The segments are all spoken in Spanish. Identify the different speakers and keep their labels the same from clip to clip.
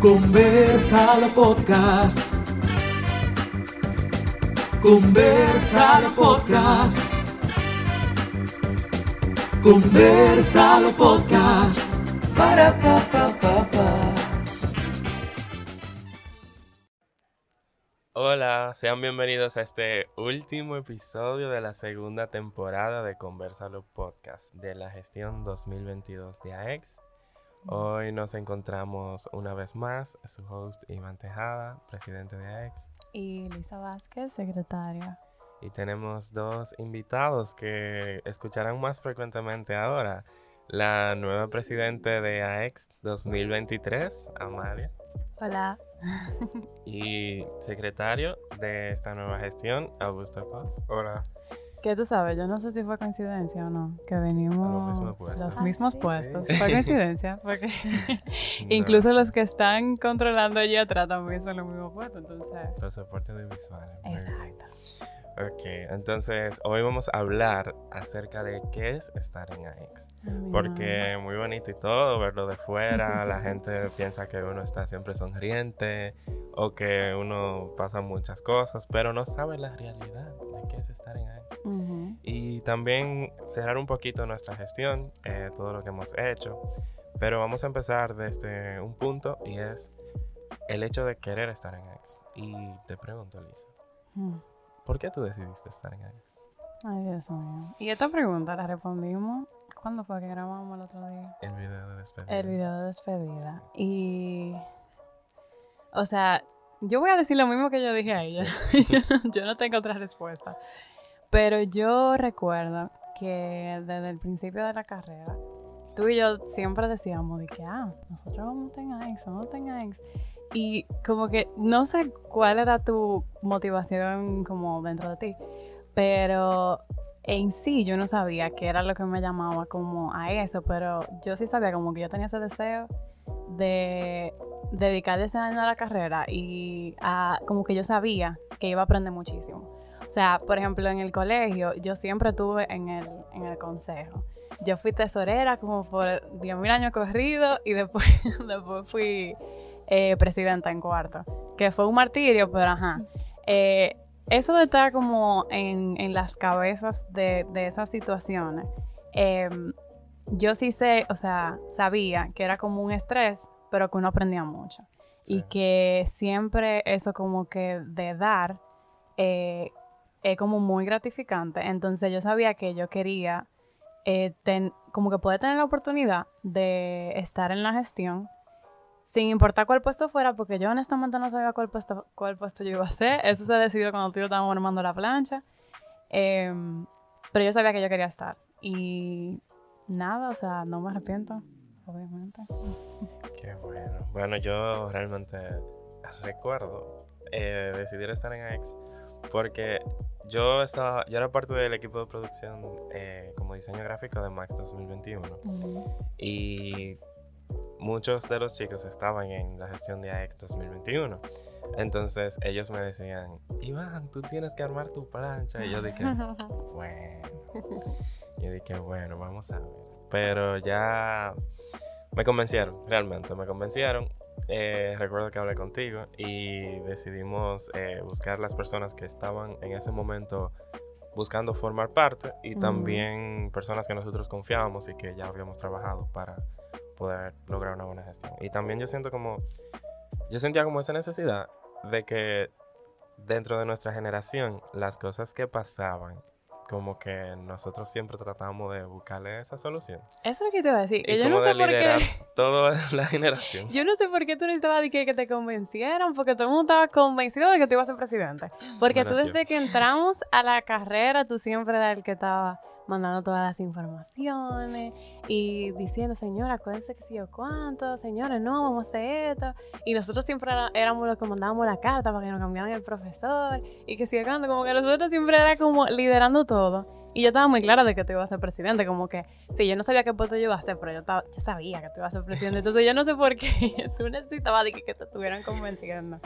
Speaker 1: Conversalo Podcast. Conversalo Podcast. Conversalo Podcast. Para pa pa pa pa.
Speaker 2: Hola, sean bienvenidos a este último episodio de la segunda temporada de Conversalo Podcast de la gestión 2022 de AEX. Hoy nos encontramos una vez más, su host Iván Tejada, presidente de AEX.
Speaker 3: Y Lisa Vázquez, secretaria.
Speaker 2: Y tenemos dos invitados que escucharán más frecuentemente ahora. La nueva presidente de AEX 2023, Amalia.
Speaker 3: Hola.
Speaker 2: Y secretario de esta nueva gestión, Augusto Paz.
Speaker 4: Hola.
Speaker 3: ¿Qué tú sabes? Yo no sé si fue coincidencia o no, que venimos
Speaker 2: A los mismos puestos.
Speaker 3: los
Speaker 2: Ah,
Speaker 3: mismos
Speaker 4: sí.
Speaker 3: puestos. Fue coincidencia, porque incluso los que están controlando allí atrás también son los mismos puestos, entonces...
Speaker 2: Los soportes muy bien.
Speaker 3: Exacto.
Speaker 2: Ok, entonces hoy vamos a hablar acerca de qué es estar en AEX. Porque muy bonito y todo, verlo de fuera, la gente piensa que uno está siempre sonriente o que uno pasa muchas cosas, pero no sabe la realidad de qué es estar en AEX.
Speaker 3: Ujú.
Speaker 2: Y también cerrar un poquito nuestra gestión, eh, todo lo que hemos hecho, pero vamos a empezar desde un punto y es el hecho de querer estar en AEX. Y te pregunto, Lisa,
Speaker 3: Mm.
Speaker 2: ¿Por qué tú decidiste estar en AEX?
Speaker 3: Ay, Dios mío. Y esta pregunta la respondimos... ¿Cuándo fue que grabamos el otro día?
Speaker 2: El video de despedida.
Speaker 3: El video de despedida. Y... O sea, yo voy a decir lo mismo que yo dije a ella. yo, no, yo no tengo otra respuesta. Pero yo recuerdo que desde el principio de la carrera, tú y yo siempre decíamos de que, ah, nosotros vamos a en AIX, vamos a en AIX. Y como que no sé cuál era tu motivación como dentro de ti, pero en sí yo no sabía qué era lo que me llamaba como a eso, pero yo sí sabía como que yo tenía ese deseo de dedicarle ese año a la carrera y a, como que yo sabía que iba a aprender muchísimo. O sea, por ejemplo, en el colegio yo siempre estuve en el, en el consejo. Yo fui tesorera como por 10.000 años corridos y después, después fui eh, presidenta en cuarto, que fue un martirio, pero ajá. Eh, eso de estar como en, en las cabezas de, de esas situaciones, em, yo sí sé, o sea, sabía que era como un estrés, pero que uno aprendía mucho. Y que siempre eso como que de dar eh, es como muy gratificante. Entonces yo sabía que yo quería eh, ten- como que poder tener la oportunidad de estar en la gestión sin importar cuál puesto fuera, porque yo honestamente no sabía cuál puesto, cuál puesto yo iba a hacer. Eso se decidió cuando tú y yo estábamos armando la plancha. Em, pero yo sabía que yo quería estar. Y nada, o sea, no me arrepiento, obviamente.
Speaker 2: Qué bueno. Bueno, yo realmente recuerdo eh, decidir estar en AX porque yo estaba, yo era parte del equipo de producción eh, como diseño gráfico de Max 2021 y muchos de los chicos estaban en la gestión de AX 2021. Entonces ellos me decían, Iván, tú tienes que armar tu plancha. Y yo dije, bueno. Yo dije, bueno, vamos a ver. Pero ya me convencieron, realmente, me convencieron. Eh, recuerdo que hablé contigo y decidimos eh, buscar las personas que estaban en ese momento buscando formar parte y también personas que nosotros confiábamos y que ya habíamos trabajado para poder lograr una buena gestión. Y también yo siento como, yo sentía como esa necesidad de que dentro de nuestra generación las cosas que pasaban, como que nosotros siempre tratamos de buscarle esa solución.
Speaker 3: Eso es lo que te iba a decir. que
Speaker 2: Y
Speaker 3: yo
Speaker 2: como
Speaker 3: no
Speaker 2: de
Speaker 3: sé por qué.
Speaker 2: toda la generación.
Speaker 3: Yo no sé por qué tú necesitabas de que, que te convencieran, porque todo el mundo estaba convencido de que tú ibas a ser presidente. Porque
Speaker 2: Bueno,
Speaker 3: tú
Speaker 2: sí.
Speaker 3: desde que entramos a la carrera, tú siempre eras el que estaba mandando todas las informaciones y diciendo, señora, acuérdense que si yo cuánto, señores, no, vamos a hacer esto. Y nosotros siempre éramos los que mandábamos la carta para que nos cambiaran el profesor y que siga cuando, como que nosotros siempre era como liderando todo. Y yo estaba muy clara de que tú ibas a ser presidente, como que, sí, yo no sabía qué puesto yo iba a hacer, pero yo, estaba, yo sabía que tú ibas a ser presidente. Entonces yo no sé por qué tú necesitabas de que, que te estuvieran convenciendo.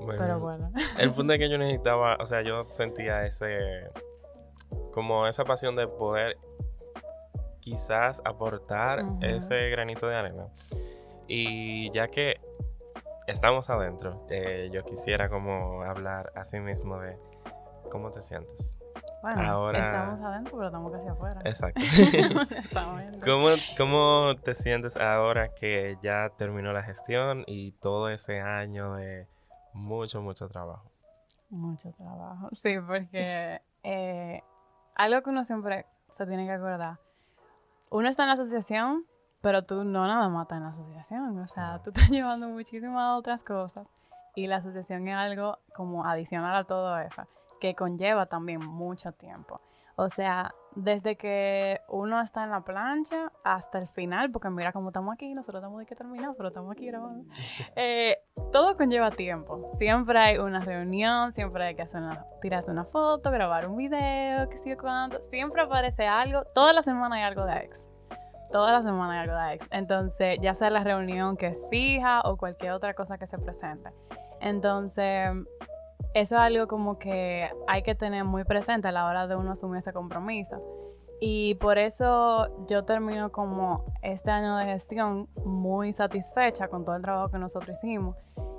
Speaker 2: Bueno,
Speaker 3: Pero bueno.
Speaker 2: El punto es que yo necesitaba, o sea, yo sentía ese, como esa pasión de poder quizás aportar ese granito de arena. Y ya que estamos adentro, eh, yo quisiera como hablar así mismo de cómo te sientes.
Speaker 3: Bueno,
Speaker 2: Ahora-
Speaker 3: estamos adentro, pero estamos casi afuera.
Speaker 2: Exacto. ¿Cómo, ¿Cómo te sientes ahora que ya terminó la gestión y todo ese año de mucho, mucho trabajo?
Speaker 3: Mucho trabajo. Sí, porque eh, algo que uno siempre se tiene que acordar. Uno está en la asociación, pero tú no nada más estás en la asociación. O sea, tú estás llevando muchísimas otras cosas y la asociación es algo como adicional a todo eso, que conlleva también mucho tiempo. O sea, desde que uno está en la plancha hasta el final, porque mira cómo estamos aquí, nosotros estamos de que terminar, pero estamos aquí grabando. Eh, todo conlleva tiempo. Siempre hay una reunión, siempre hay que hacer una, tirarse una foto, grabar un video, qué sé yo cuánto. Siempre aparece algo. Toda la semana hay algo de ex. Toda la semana hay algo de ex. Entonces, ya sea la reunión que es fija o cualquier otra cosa que se presente. Entonces, eso es algo como que hay que tener muy presente a la hora de uno asumir ese compromiso. Y por eso yo termino como este año de gestión muy satisfecha con todo el trabajo que nosotros hicimos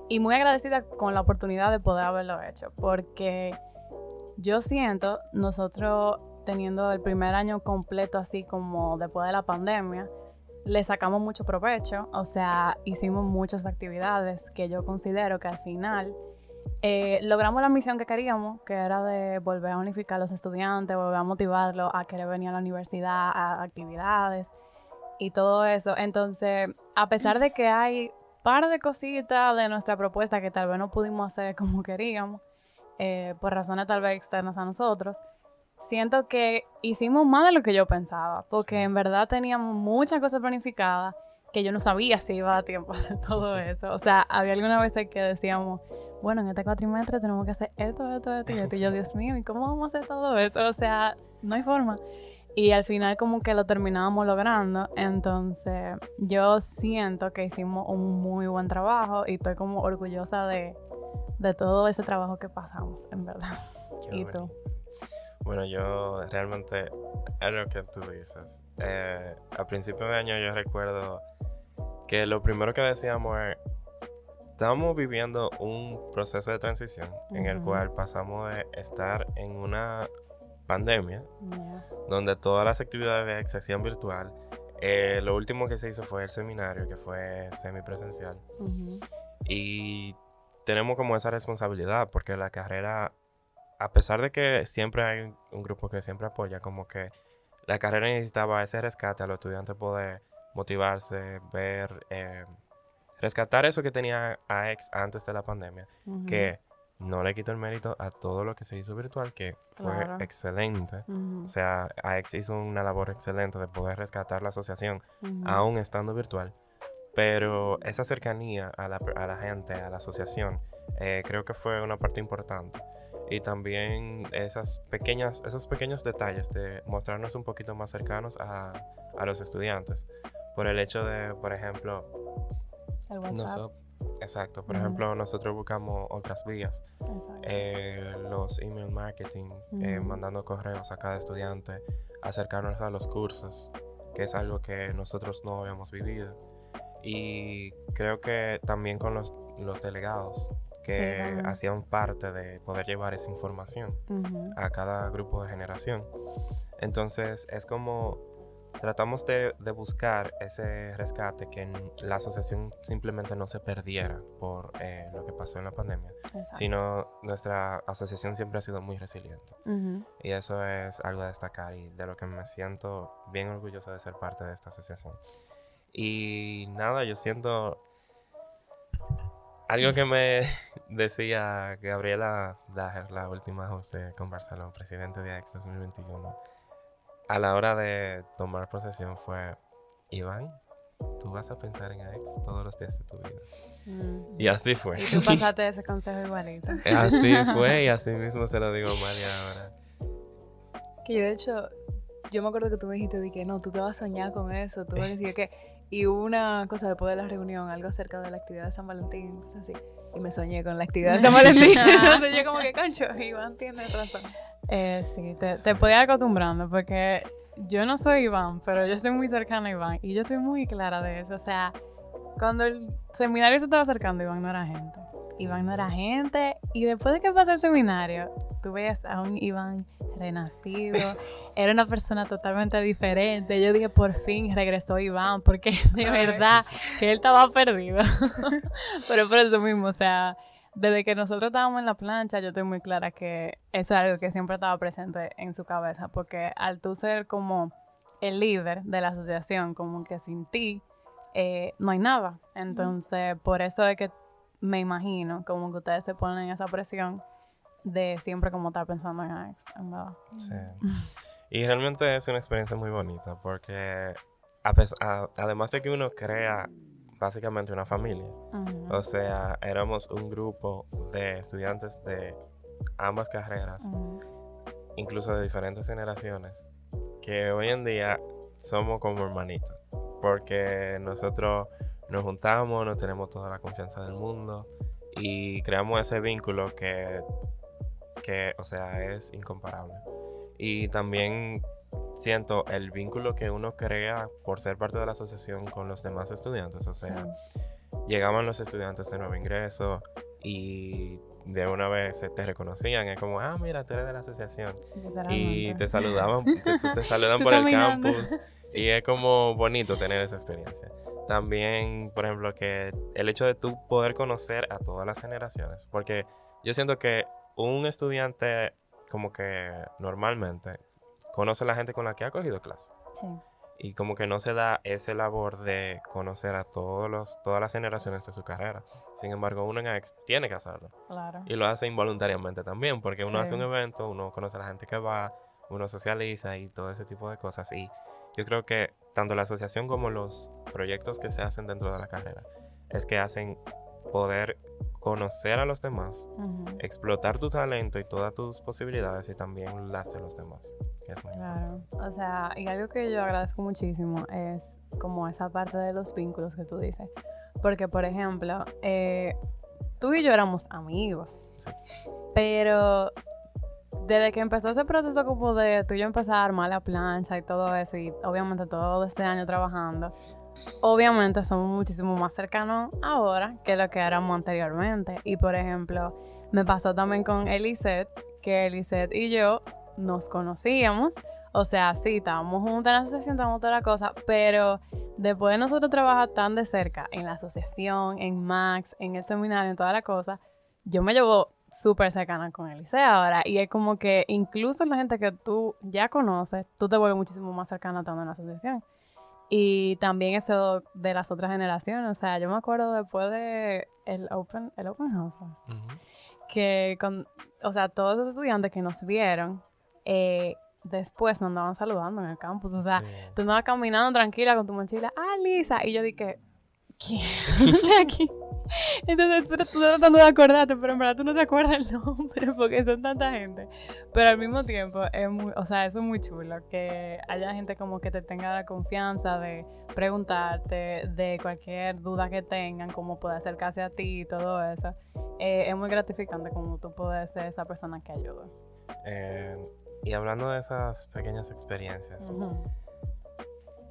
Speaker 3: y muy agradecida con la oportunidad de poder haberlo hecho, porque yo siento, nosotros teniendo el primer año completo así como después de la pandemia, le sacamos mucho provecho, o sea, hicimos muchas actividades que yo considero que al final eh, logramos la misión que queríamos, que era de volver a unificar a los estudiantes, volver a motivarlos a querer venir a la universidad, a actividades y todo eso. Entonces, a pesar de que hay par de cositas de nuestra propuesta que tal vez no pudimos hacer como queríamos, eh, por razones tal vez externas a nosotros, siento que hicimos más de lo que yo pensaba, porque en verdad teníamos muchas cosas planificadas que yo no sabía si iba a tiempo a hacer todo eso. O sea, había algunas veces que decíamos, bueno, en este cuatrimestre tenemos que hacer esto, esto, esto y esto. Y yo, Dios mío, ¿y cómo vamos a hacer todo eso? O sea, no hay forma. Y al final como que lo terminábamos logrando. Entonces, yo siento que hicimos un muy buen trabajo y estoy como orgullosa de, de todo ese trabajo que pasamos, en verdad.
Speaker 2: Qué
Speaker 3: ¿Y tú?
Speaker 2: Bueno, yo realmente es lo que tú dices. Eh, a principio de año yo recuerdo que lo primero que decíamos es, estamos viviendo un proceso de transición en el cual pasamos de estar en una pandemia donde todas las actividades de se hacían virtual. Eh, lo último que se hizo fue el seminario, que fue semipresencial. Y tenemos como esa responsabilidad porque la carrera, a pesar de que siempre hay un- grupo que siempre apoya, como que la carrera necesitaba ese rescate a los estudiantes poder motivarse, ver, eh, rescatar eso que tenía AEX antes de la pandemia,
Speaker 3: Ujú.
Speaker 2: que no le quito el mérito a todo lo que se hizo virtual, que fue
Speaker 3: Claro.
Speaker 2: excelente. O sea, AEX hizo una labor excelente de poder rescatar la asociación
Speaker 3: Ujú.
Speaker 2: aún estando virtual. Pero esa cercanía a la, a la gente, a la asociación, eh, creo que fue una parte importante. Y también esas pequeñas, esos pequeños detalles de mostrarnos un poquito más cercanos a, a los estudiantes. Por el hecho de, por ejemplo,
Speaker 3: El WhatsApp.
Speaker 2: noso- exacto, por
Speaker 3: Ujú.
Speaker 2: ejemplo, nosotros buscamos otras vías. Eh, los email marketing, eh,
Speaker 3: Ujú.
Speaker 2: mandando correos a cada estudiante, acercarnos a los cursos, que es algo que nosotros no habíamos vivido. Y creo que también con los, los delegados, que hacían parte de poder llevar esa información a cada grupo de generación. Entonces es como tratamos de, de buscar ese rescate, que la asociación simplemente no se perdiera por eh, lo que pasó en la pandemia
Speaker 3: Exacto.
Speaker 2: sino nuestra asociación siempre ha sido muy resiliente. Y eso es algo a destacar y de lo que me siento bien orgulloso de ser parte de esta asociación. Y nada, yo siento algo que me decía Gabriela Dager, la última host de Con Barcelona, presidente de AX 2021, a la hora de tomar posesión fue, Iván, tú vas a pensar en AX todos los días de tu vida.
Speaker 3: Mm.
Speaker 2: Y así fue.
Speaker 3: Y tú pasaste ese consejo igualito.
Speaker 2: Así fue y así mismo se lo digo a Mali ahora.
Speaker 4: Que yo, de hecho, yo me acuerdo que tú me dijiste de que no, tú te vas a soñar con eso, tú vas a decir que. Y una cosa después de la reunión, algo acerca de la actividad de San Valentín, cosas así. Y me soñé con la actividad de San Valentín. Entonces yo, como que, concho, Iván tiene razón.
Speaker 3: Eh, sí, te, te podía ir acostumbrando porque yo no soy Iván, pero yo soy muy cercana a Iván y yo estoy muy clara de eso. O sea, cuando el seminario se estaba acercando, Iván no era gente. Iván no era gente. Y después de que pasó el seminario, tú veías a un Iván renacido. Era una persona totalmente diferente. Yo dije, por fin regresó Iván, porque de verdad que él estaba perdido. Pero por eso mismo, o sea, desde que nosotros estábamos en la plancha, yo estoy muy clara que eso es algo que siempre estaba presente en su cabeza, porque al tú ser como el líder de la asociación, como que sin ti, eh, no hay nada. Entonces, por eso es que me imagino como que ustedes se ponen esa presión de siempre como estar pensando en Alex, en verdad.
Speaker 2: Sí. Y realmente es una experiencia muy bonita porque a pes- a- además de que uno crea básicamente una familia, o sea, éramos un grupo de estudiantes de ambas carreras, incluso de diferentes generaciones, que hoy en día somos como hermanitos, porque nosotros nos juntamos, nos tenemos toda la confianza del mundo y creamos ese vínculo que, que o sea, es incomparable. Y también siento el vínculo que uno crea por ser parte de la asociación con los demás estudiantes, o sea,
Speaker 3: Sí.
Speaker 2: llegaban los estudiantes de nuevo ingreso y de una vez te reconocían, es como, ah, mira, tú eres de la asociación. Y te saludaban, te, te- saludan por el campus. Y es como bonito tener esa experiencia. También, por ejemplo, que el hecho de tú poder conocer a todas las generaciones. Porque yo siento que un estudiante, como que normalmente, conoce a la gente con la que ha cogido clase.
Speaker 3: Sí,
Speaker 2: Y como que no se da ese labor de conocer a todos los, todas las generaciones de su carrera. Sin embargo, uno en AX tiene que hacerlo.
Speaker 3: claro.
Speaker 2: Y lo hace involuntariamente también, porque uno
Speaker 3: Sí.
Speaker 2: hace un evento, uno conoce a la gente que va, uno socializa y todo ese tipo de cosas. Y yo creo que tanto la asociación como los proyectos que se hacen dentro de la carrera es que hacen poder conocer a los demás, explotar tu talento y todas tus posibilidades y también las de los demás. que es muy
Speaker 3: Claro, o sea, y algo que yo agradezco muchísimo es como esa parte de los vínculos que tú dices. Porque, por ejemplo, eh, tú y yo éramos amigos,
Speaker 2: Sí.
Speaker 3: pero desde que empezó ese proceso como de tú y yo empezar a armar la plancha y todo eso, y obviamente todo este año trabajando, obviamente somos muchísimo más cercanos ahora que lo que éramos anteriormente. Y, por ejemplo, me pasó también con Elisette, que Elisette y yo nos conocíamos. O sea, sí, estábamos juntas en la asociación, estábamos toda la cosa, pero después de nosotros trabajar tan de cerca en la asociación, en Max, en el seminario, en toda la cosa, yo me llevo súper cercana con Eliseo ahora. Y es como que incluso la gente que tú ya conoces, tú te vuelves muchísimo más cercana estando en la asociación. Y también eso de las otras generaciones. O sea, yo me acuerdo después de el Open, el open House,
Speaker 2: Ujú.
Speaker 3: que con, o sea, todos los estudiantes que nos vieron, eh, después nos andaban saludando en el campus. O sea,
Speaker 2: Sí.
Speaker 3: tú andabas caminando tranquila con tu mochila, ah, Lisa, y yo dije, ¿quién? O sea, ¿quién? Entonces tú, tú tratando de acordarte, pero en verdad tú no te acuerdas el nombre porque son tanta gente. Pero al mismo tiempo, es muy, o sea, eso es muy chulo, que haya gente como que te tenga la confianza de preguntarte de cualquier duda que tengan, cómo puede acercarse a ti y todo eso. Eh, es muy gratificante como tú puedes ser esa persona que ayuda.
Speaker 2: Eh, y hablando de esas pequeñas experiencias,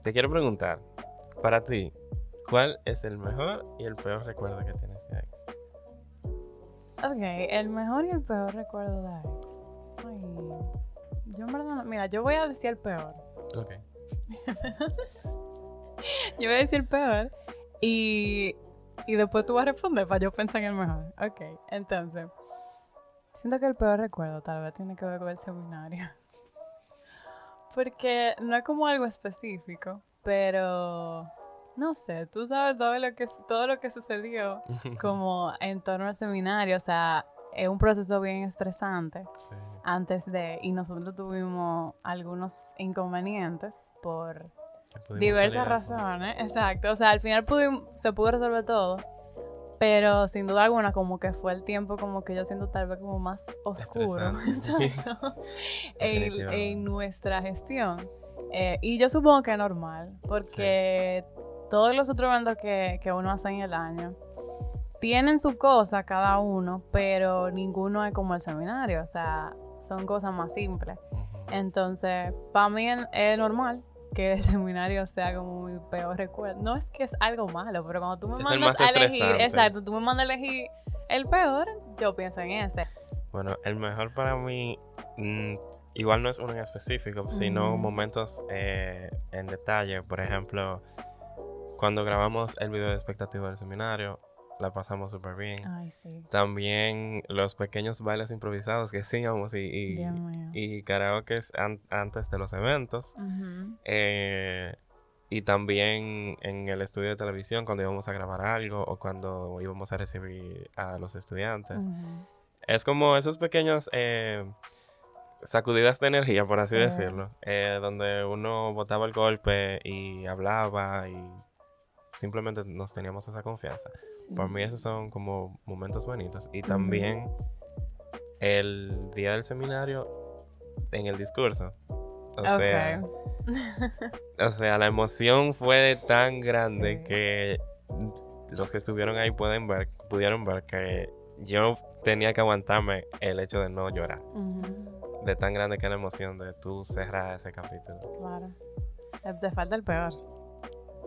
Speaker 2: te quiero preguntar, para ti, ¿cuál es el mejor y el peor recuerdo que tienes de ex?
Speaker 3: Ok, el mejor y el peor recuerdo de ex. Ay, yo en verdad no- Mira, yo voy a decir el peor.
Speaker 2: Ok.
Speaker 3: Yo voy a decir el peor. Y, y después tú vas a responder para yo pensar en el mejor. Ok, entonces. Siento que el peor recuerdo tal vez tiene que ver con el seminario. Porque no es como algo específico, pero no sé, tú sabes todo lo que, todo lo que sucedió como en torno al seminario, o sea, es un proceso bien estresante
Speaker 2: Sí.
Speaker 3: antes de, y nosotros tuvimos algunos inconvenientes por diversas razones, exacto, o sea, al final pudimos, se pudo resolver todo, pero sin duda alguna como que fue el tiempo como que yo siento tal vez como más oscuro, en nuestra gestión. Eh, y yo supongo que es normal, porque todos los otros eventos que, que uno hace en el año tienen su cosa cada uno, pero ninguno es como el seminario, o sea, son cosas más simples. Entonces, para mí es, normal, que el seminario sea como mi peor recuerdo. No es que es algo malo, pero cuando tú me
Speaker 2: Es el
Speaker 3: mandas
Speaker 2: más
Speaker 3: a elegir, exacto, tú me mandas a elegir el peor, yo pienso en ese.
Speaker 2: Bueno, el mejor para mí, mm, igual no es uno en específico, sino momentos eh, en detalle. Por ejemplo, cuando grabamos el video de expectativa del seminario, la pasamos súper bien.
Speaker 3: Ay, sí.
Speaker 2: También los pequeños bailes improvisados que hacíamos y, y, y karaoke antes de los eventos. Eh, y también en el estudio de televisión cuando íbamos a grabar algo o cuando íbamos a recibir a los estudiantes. Es como esos pequeños eh, sacudidas de energía, por así
Speaker 3: Sí.
Speaker 2: decirlo, eh, donde uno botaba el golpe y hablaba y simplemente nos teníamos esa confianza.
Speaker 3: Sí.
Speaker 2: Por mí esos son como momentos bonitos. Y también el día del seminario en el discurso. O sea, o sea, la emoción fue tan grande
Speaker 3: Sí.
Speaker 2: que los que estuvieron ahí pueden ver, pudieron ver que yo tenía que aguantarme el hecho de no llorar. De tan grande que era la emoción de tú cerrar ese capítulo.
Speaker 3: Claro. Te falta el peor.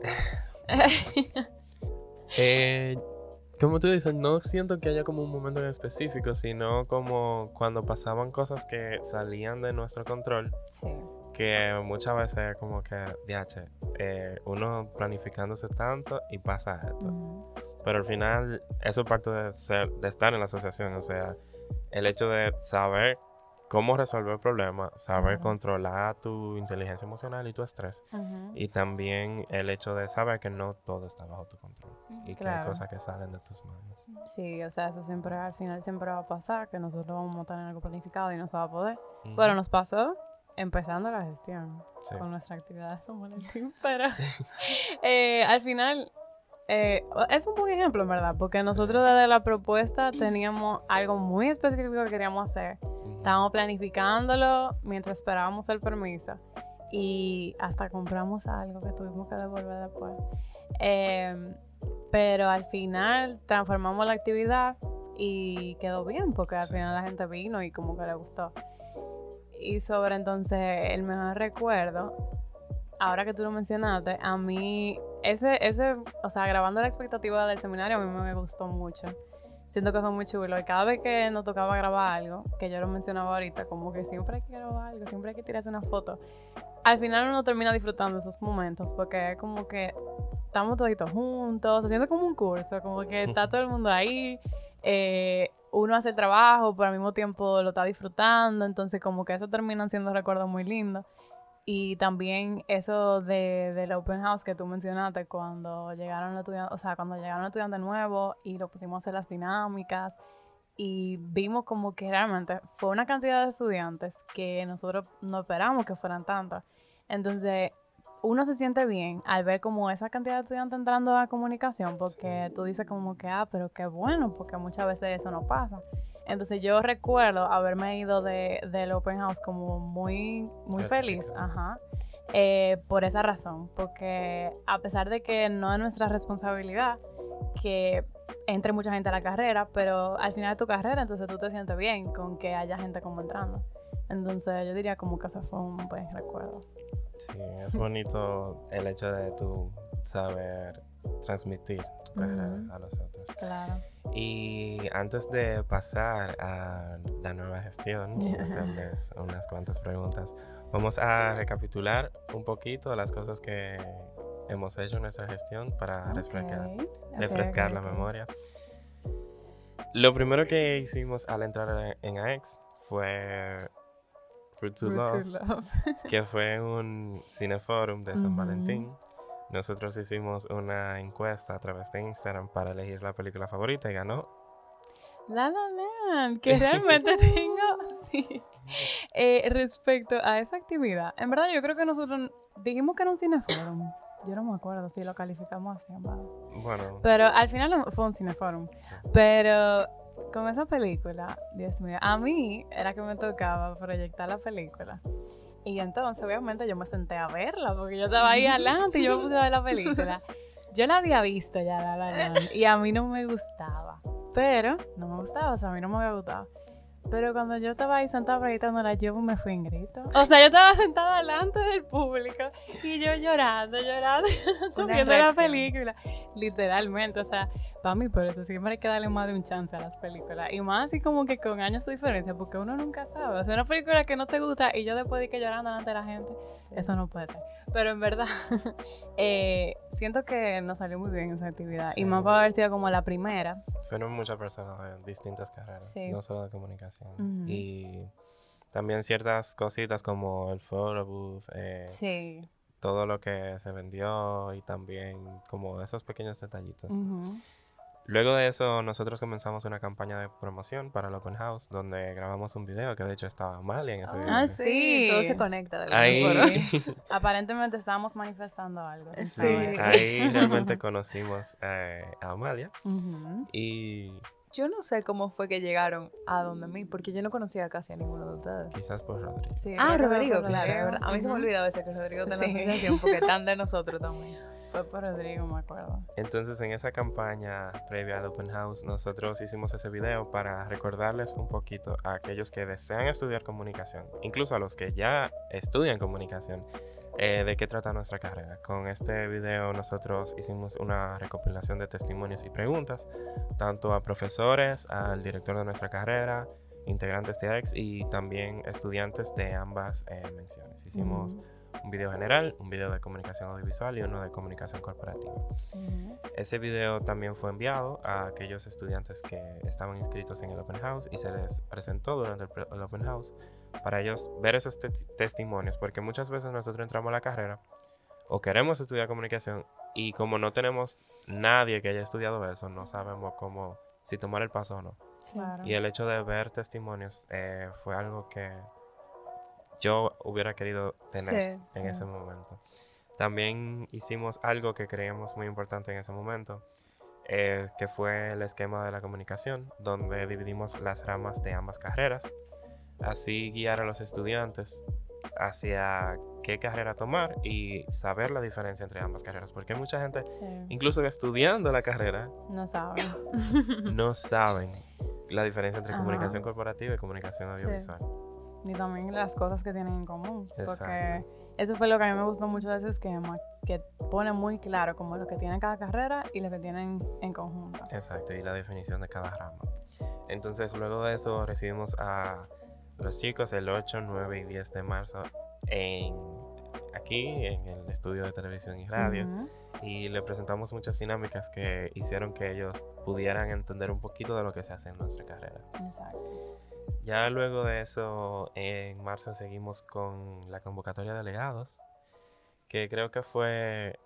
Speaker 2: Eh, como tú dices, no siento que haya como un momento en específico, sino como cuando pasaban cosas que salían de nuestro control,
Speaker 3: sí.
Speaker 2: que muchas veces como que, DH, eh, uno planificándose tanto y pasa esto. Pero al final, eso es parte de, ser, de estar en la asociación. O sea, el hecho de saber cómo resolver el problema, saber controlar tu inteligencia emocional y tu estrés. Y también el hecho de saber que no todo está bajo tu control. Y que hay cosas que salen de tus manos.
Speaker 3: Sí, o sea, eso siempre al final siempre va a pasar, que nosotros vamos a tener algo planificado y no se va a poder.
Speaker 2: Ujú.
Speaker 3: Pero nos pasó empezando la gestión
Speaker 2: Sí.
Speaker 3: con nuestra actividad de San Valentín. Pero eh, al final eh, es un buen ejemplo, en verdad, porque nosotros desde la propuesta teníamos algo muy específico que queríamos hacer. Estábamos planificándolo mientras esperábamos el permiso y hasta compramos algo que tuvimos que devolver después. Em, pero al final transformamos la actividad y quedó bien porque al
Speaker 2: Sí.
Speaker 3: final la gente vino y como que le gustó. Y sobre entonces el mejor recuerdo, ahora que tú lo mencionaste, a mí ese, ese, o sea, grabando la expectativa del seminario a mí me gustó mucho. Siento que fue muy chulo y cada vez que nos tocaba grabar algo, que yo lo mencionaba ahorita, como que siempre hay que grabar algo, siempre hay que tirarse una foto. Al final uno termina disfrutando esos momentos porque es como que estamos toditos juntos, se siente como un curso, como que está todo el mundo ahí, eh, uno hace el trabajo, pero al mismo tiempo lo está disfrutando, entonces como que eso terminan siendo recuerdos muy lindos. Y también eso de, del open house que tú mencionaste cuando llegaron los estudiantes, o sea, cuando llegaron los estudiantes nuevos y lo pusimos a hacer las dinámicas y vimos como que realmente fue una cantidad de estudiantes que nosotros no esperamos que fueran tantas. Entonces, uno se siente bien al ver como esa cantidad de estudiantes entrando a comunicación, porque tú dices como que, ah, pero qué bueno, porque muchas veces eso no pasa. Entonces yo recuerdo haberme ido de, del open house como muy, muy feliz, ajá, eh, por esa razón, porque a pesar de que no es nuestra responsabilidad que entre mucha gente a la carrera, pero al final de tu carrera, entonces tú te sientes bien con que haya gente como entrando. Entonces yo diría como que ese fue un buen recuerdo.
Speaker 2: Sí, es bonito el hecho de tú saber transmitir tu carrera
Speaker 3: Ujú.
Speaker 2: a los otros.
Speaker 3: Claro.
Speaker 2: Y antes de pasar a la nueva gestión y hacerles unas cuantas preguntas, vamos a recapitular un poquito las cosas que hemos hecho en nuestra gestión para refrescar,
Speaker 3: Ok, ok,
Speaker 2: refrescar la
Speaker 3: ok.
Speaker 2: memoria. Lo primero que hicimos al entrar en AX fue Fruit to Love,
Speaker 3: to Love.
Speaker 2: que fue un cineforum de San
Speaker 3: Ujú.
Speaker 2: Valentín. Nosotros hicimos una encuesta a través de Instagram para elegir la película favorita y ganó
Speaker 3: La La Land, que realmente tengo, sí. Eh, respecto a esa actividad, en verdad yo creo que nosotros dijimos que era un cineforum. Yo no me acuerdo si lo calificamos así, verdad.
Speaker 2: Bueno,
Speaker 3: Pero al final fue un cineforum.
Speaker 2: sí.
Speaker 3: Pero con esa película, Dios mío, a mí era que me tocaba proyectar la película. Y entonces, obviamente, yo me senté a verla porque yo estaba ahí adelante y yo me puse a ver la película. Yo la había visto ya, La La y a mí no me gustaba. Pero, no me gustaba, o sea, a mí no me había gustado. Pero cuando yo estaba ahí sentada proyectándola, yo me fui en grito. O sea, yo estaba sentada delante del público y yo llorando, llorando, viendo la película. Literalmente, o sea, para mí por eso siempre hay que darle más de un chance a las películas. Y más así como que con años de diferencia, porque uno nunca sabe. O sea, una película que no te gusta y yo después de que llorando delante de la gente, eso no puede ser. Pero en verdad, eh, siento que nos salió muy bien esa actividad.
Speaker 2: Sí.
Speaker 3: Y más para haber sido como la primera.
Speaker 2: Fueron muchas personas de distintas carreras,
Speaker 3: Sí.
Speaker 2: no solo de comunicación. Y también ciertas cositas como el photo booth, eh,
Speaker 3: Sí.
Speaker 2: todo lo que se vendió y también como esos pequeños detallitos. Luego de eso, nosotros comenzamos una campaña de promoción para el Open House, donde grabamos un video que de hecho estaba mal en ese video.
Speaker 3: Ah,
Speaker 4: Sí, todo se conecta. de alguna
Speaker 2: Ahí.
Speaker 3: Aparentemente estábamos manifestando algo.
Speaker 4: Sí.
Speaker 2: ahí realmente conocimos eh, a Amalia y
Speaker 4: Yo no sé cómo fue que llegaron a donde mí, porque yo no conocía casi a ninguno de ustedes.
Speaker 2: quizás por Rodrigo.
Speaker 3: Sí,
Speaker 4: Ah, Rodrigo, claro. A mí se me
Speaker 3: Ujú.
Speaker 4: olvida a veces que Rodrigo tiene
Speaker 3: Sí.
Speaker 4: la sensación porque están de nosotros también.
Speaker 3: Fue por Rodrigo, me acuerdo.
Speaker 2: Entonces, en esa campaña previa al Open House, nosotros hicimos ese video para recordarles un poquito a aquellos que desean estudiar comunicación, incluso a los que ya estudian comunicación, eh, de qué trata nuestra carrera. Con este video nosotros hicimos una recopilación de testimonios y preguntas, tanto a profesores, al director de nuestra carrera, integrantes de AX y también estudiantes de ambas eh, menciones. Hicimos
Speaker 3: Ujú.
Speaker 2: Un video general, un video de comunicación audiovisual y uno de comunicación corporativa. Ese video también fue enviado a aquellos estudiantes que estaban inscritos en el Open House y se les presentó durante el, Open House para ellos ver esos tes- testimonios, porque muchas veces nosotros entramos a la carrera o queremos estudiar comunicación y como no tenemos nadie que haya estudiado eso, no sabemos cómo, si tomar el paso o no.
Speaker 3: Claro.
Speaker 2: Y el hecho de ver testimonios eh, fue algo que yo hubiera querido tener
Speaker 4: Sí,
Speaker 2: en
Speaker 3: sí.
Speaker 2: ese momento. También hicimos algo que creíamos muy importante en ese momento, eh, que fue el esquema de la comunicación, donde dividimos las ramas de ambas carreras. Así guiar a los estudiantes hacia qué carrera tomar y saber la diferencia entre ambas carreras, porque mucha gente,
Speaker 3: Sí.
Speaker 2: incluso estudiando la carrera,
Speaker 3: No saben.
Speaker 2: no saben la diferencia entre
Speaker 3: Ajá.
Speaker 2: comunicación corporativa y comunicación audiovisual.
Speaker 3: Ni también las cosas que tienen en común. Porque
Speaker 2: Exacto.
Speaker 3: eso fue lo que a mí me gustó mucho de ese esquema, que pone muy claro como lo que tiene cada carrera y lo que tienen en conjunto.
Speaker 2: Exacto, y la definición de cada rama. Entonces, luego de eso, recibimos a los chicos el 8, 9 y 10 de marzo en, aquí en el estudio de televisión y radio.
Speaker 3: Ujú.
Speaker 2: Y le presentamos muchas dinámicas que hicieron que ellos pudieran entender un poquito de lo que se hace en nuestra carrera.
Speaker 3: Exacto.
Speaker 2: Ya luego de eso, en marzo seguimos con la convocatoria de delegados, que creo que fue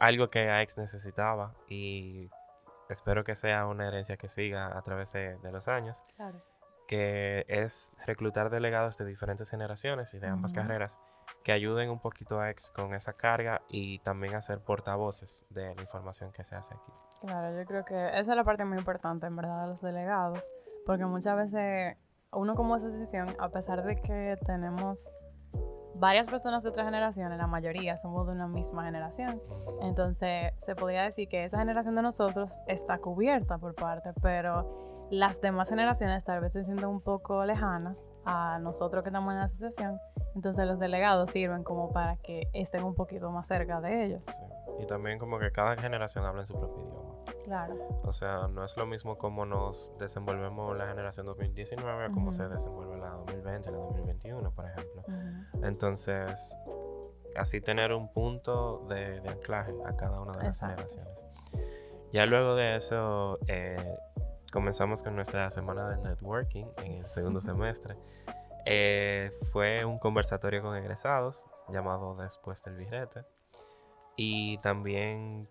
Speaker 2: algo que AEX necesitaba y espero que sea una herencia que siga a través de, de los años,
Speaker 3: Claro.
Speaker 2: que es reclutar delegados de diferentes generaciones y de ambas
Speaker 3: Ujú.
Speaker 2: carreras que ayuden un poquito a AEX con esa carga y también a ser portavoces de la información que se hace aquí.
Speaker 3: Claro, yo creo que esa es la parte muy importante, en verdad, de los delegados, porque muchas veces uno como asociación, a pesar de que tenemos varias personas de otras generaciones, la mayoría somos de una misma generación, entonces se podría decir que esa generación de nosotros está cubierta por parte, pero las demás generaciones tal vez se sienten un poco lejanas a nosotros que estamos en la asociación, entonces los delegados sirven como para que estén un poquito más cerca de ellos.
Speaker 2: Sí. Y también como que cada generación habla en su propio idioma.
Speaker 3: Claro.
Speaker 2: O sea, no es lo mismo cómo nos desenvolvemos la generación 2019 a cómo se
Speaker 3: Ujú.
Speaker 2: desenvuelve la 2020 y la 2021, por ejemplo.
Speaker 3: Ujú.
Speaker 2: Entonces, así tener un punto de, de anclaje a cada una de las
Speaker 3: Exacto.
Speaker 2: generaciones. Ya luego de eso, eh, comenzamos con nuestra semana de networking en el segundo semestre. Eh, fue un conversatorio con egresados llamado Después del Birrete. Y también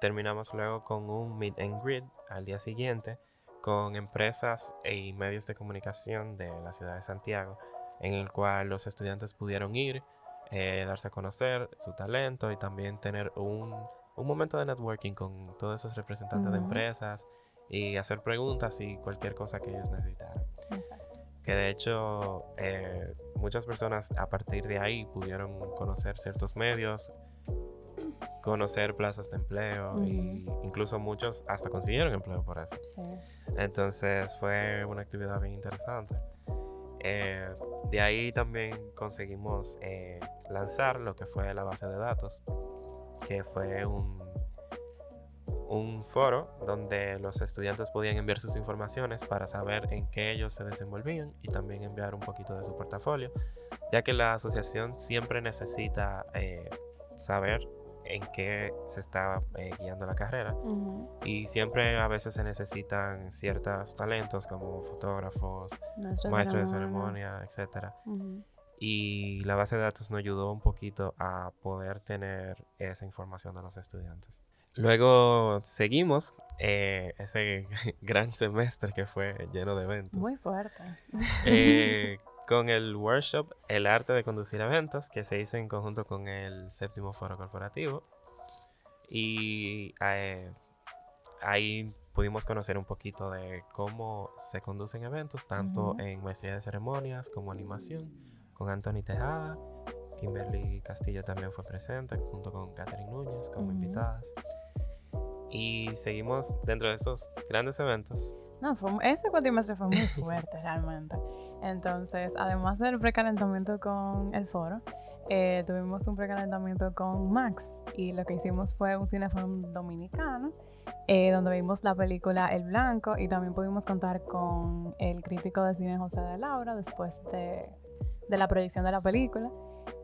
Speaker 2: terminamos luego con un meet and greet al día siguiente con empresas y medios de comunicación de la ciudad de Santiago, en el cual los estudiantes pudieron ir, eh, darse a conocer su talento y también tener un, un momento de networking con todos esos representantes de
Speaker 3: Ujú.
Speaker 2: empresas y hacer preguntas y cualquier cosa que ellos necesitaran.
Speaker 3: Exacto.
Speaker 2: Que de hecho eh, muchas personas a partir de ahí pudieron conocer ciertos medios conocer plazas de empleo y incluso muchos hasta consiguieron empleo por eso.
Speaker 3: Sí.
Speaker 2: Entonces fue una actividad bien interesante. Eh, de ahí también conseguimos eh, lanzar lo que fue la base de datos, que fue un, un foro donde los estudiantes podían enviar sus informaciones para saber en qué ellos se desenvolvían y también enviar un poquito de su portafolio, ya que la asociación siempre necesita eh, saber en qué se está eh, guiando la carrera. Y siempre a veces se necesitan ciertos talentos como fotógrafos,
Speaker 3: Maestros
Speaker 2: maestros de
Speaker 3: ceremonia.
Speaker 2: etc.
Speaker 3: Ujú.
Speaker 2: Y la base de datos nos ayudó un poquito a poder tener esa información de los estudiantes. Luego seguimos eh, ese gran semestre que fue lleno de eventos.
Speaker 3: Muy fuerte.
Speaker 2: Eh, con el workshop El arte de conducir eventos, que se hizo en conjunto con el séptimo foro corporativo. Y eh, ahí pudimos conocer un poquito de cómo se conducen eventos, tanto en maestría de ceremonias como animación, con Anthony Tejada. Kimberly Castillo también fue presente, junto con Catherine Núñez como invitadas. Y seguimos dentro de esos grandes eventos.
Speaker 3: No, fue, ese cuatrimestre fue muy fuerte realmente. Entonces, además del precalentamiento con el foro, eh, tuvimos un precalentamiento con Max y lo que hicimos fue un cineforum dominicano eh, donde vimos la película El Blanco y también pudimos contar con el crítico de cine José de Laura después de, de la proyección de la película.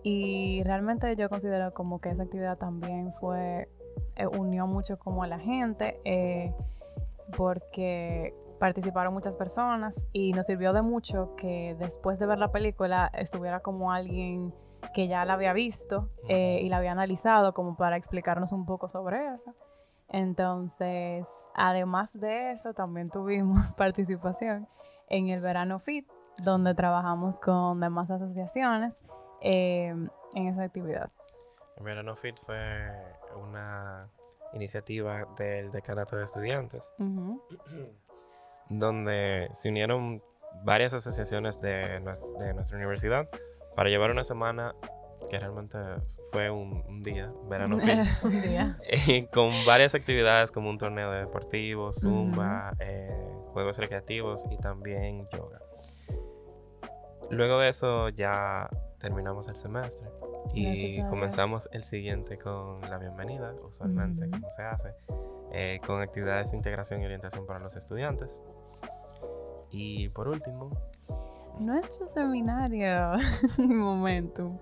Speaker 3: Y realmente yo considero como que esa actividad también fue, eh, unió mucho como a la gente porque participaron muchas personas y nos sirvió de mucho que después de ver la película estuviera como alguien que ya la había visto eh, y la había analizado como para explicarnos un poco sobre eso. Entonces, además de eso, también tuvimos participación en el Verano Fit, donde trabajamos con demás asociaciones eh, en esa actividad.
Speaker 2: El Verano Fit fue una iniciativa del Decanato de Estudiantes, donde se unieron varias asociaciones de, nues- de nuestra universidad para llevar una semana que realmente fue un, un día, Verano
Speaker 3: un día.
Speaker 2: eh, con varias actividades como un torneo de deportivo, zumba, eh, juegos recreativos y también yoga. Luego de eso ya terminamos el semestre y comenzamos el siguiente con la bienvenida, usualmente
Speaker 3: Ujú.
Speaker 2: como se hace, eh, con actividades de integración y orientación para los estudiantes. Y por último,
Speaker 3: Nuestro seminario, Momentum.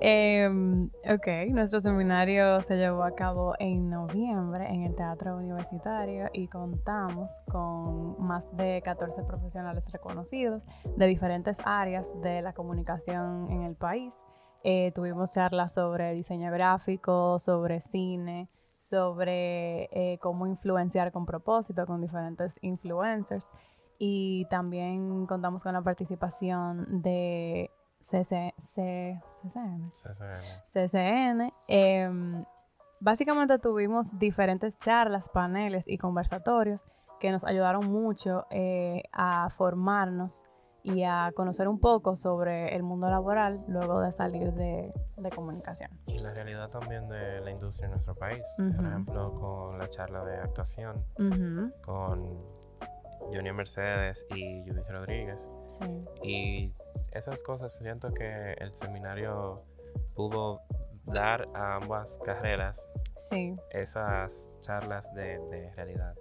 Speaker 3: Em, ok, nuestro seminario se llevó a cabo en noviembre en el Teatro Universitario y contamos con más de 14 profesionales reconocidos de diferentes áreas de la comunicación en el país. Eh, tuvimos charlas sobre diseño gráfico, sobre cine, sobre eh, cómo influenciar con propósito con diferentes influencers y también contamos con la participación de CC, C- CCN.
Speaker 2: CCN.
Speaker 3: CCN. Em, básicamente tuvimos diferentes charlas, paneles y conversatorios que nos ayudaron mucho eh, a formarnos y a conocer un poco sobre el mundo laboral luego de salir de, de comunicación.
Speaker 2: y la realidad también de la industria en nuestro país. Por
Speaker 3: Ujú.
Speaker 2: ejemplo, con la charla de actuación
Speaker 3: Ujú,
Speaker 2: con Junior Mercedes y Judith Rodríguez.
Speaker 3: sí.
Speaker 2: Y esas cosas siento que el seminario pudo dar a ambas carreras
Speaker 3: Sí.
Speaker 2: esas charlas de, de realidad,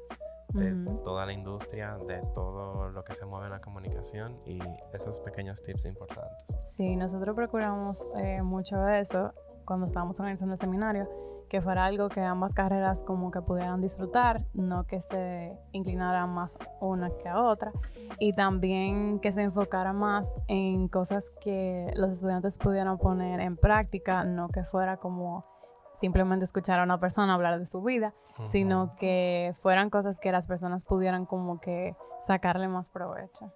Speaker 2: de toda la industria, de todo lo que se mueve en la comunicación y esos pequeños tips importantes.
Speaker 3: Sí, nosotros procuramos eh, mucho eso cuando estábamos organizando el seminario, que fuera algo que ambas carreras como que pudieran disfrutar, no que se inclinaran más una que a otra, y también que se enfocara más en cosas que los estudiantes pudieran poner en práctica, no que fuera como simplemente escuchar a una persona hablar de su vida, sino que fueran cosas que las personas pudieran como que sacarle más provecho.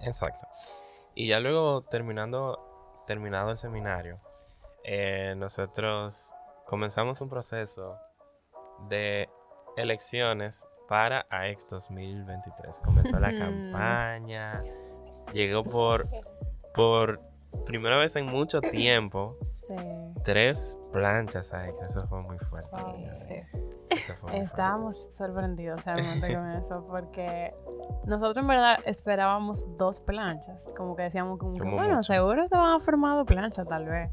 Speaker 2: Exacto. Y ya luego terminando, terminado el seminario, eh, nosotros comenzamos un proceso de elecciones para AEX 2023. Comenzó la campaña, llegó por, por primera vez en mucho tiempo,
Speaker 3: Sí.
Speaker 2: tres planchas ahí. Eso fue muy fuerte.
Speaker 3: Sí.
Speaker 4: Sí.
Speaker 2: Eso fue muy fuerte.
Speaker 3: Estábamos sorprendidos realmente con eso porque nosotros en verdad esperábamos dos planchas. Como que decíamos como, que, bueno,
Speaker 2: mucho.
Speaker 3: seguro se van a formar dos planchas tal vez.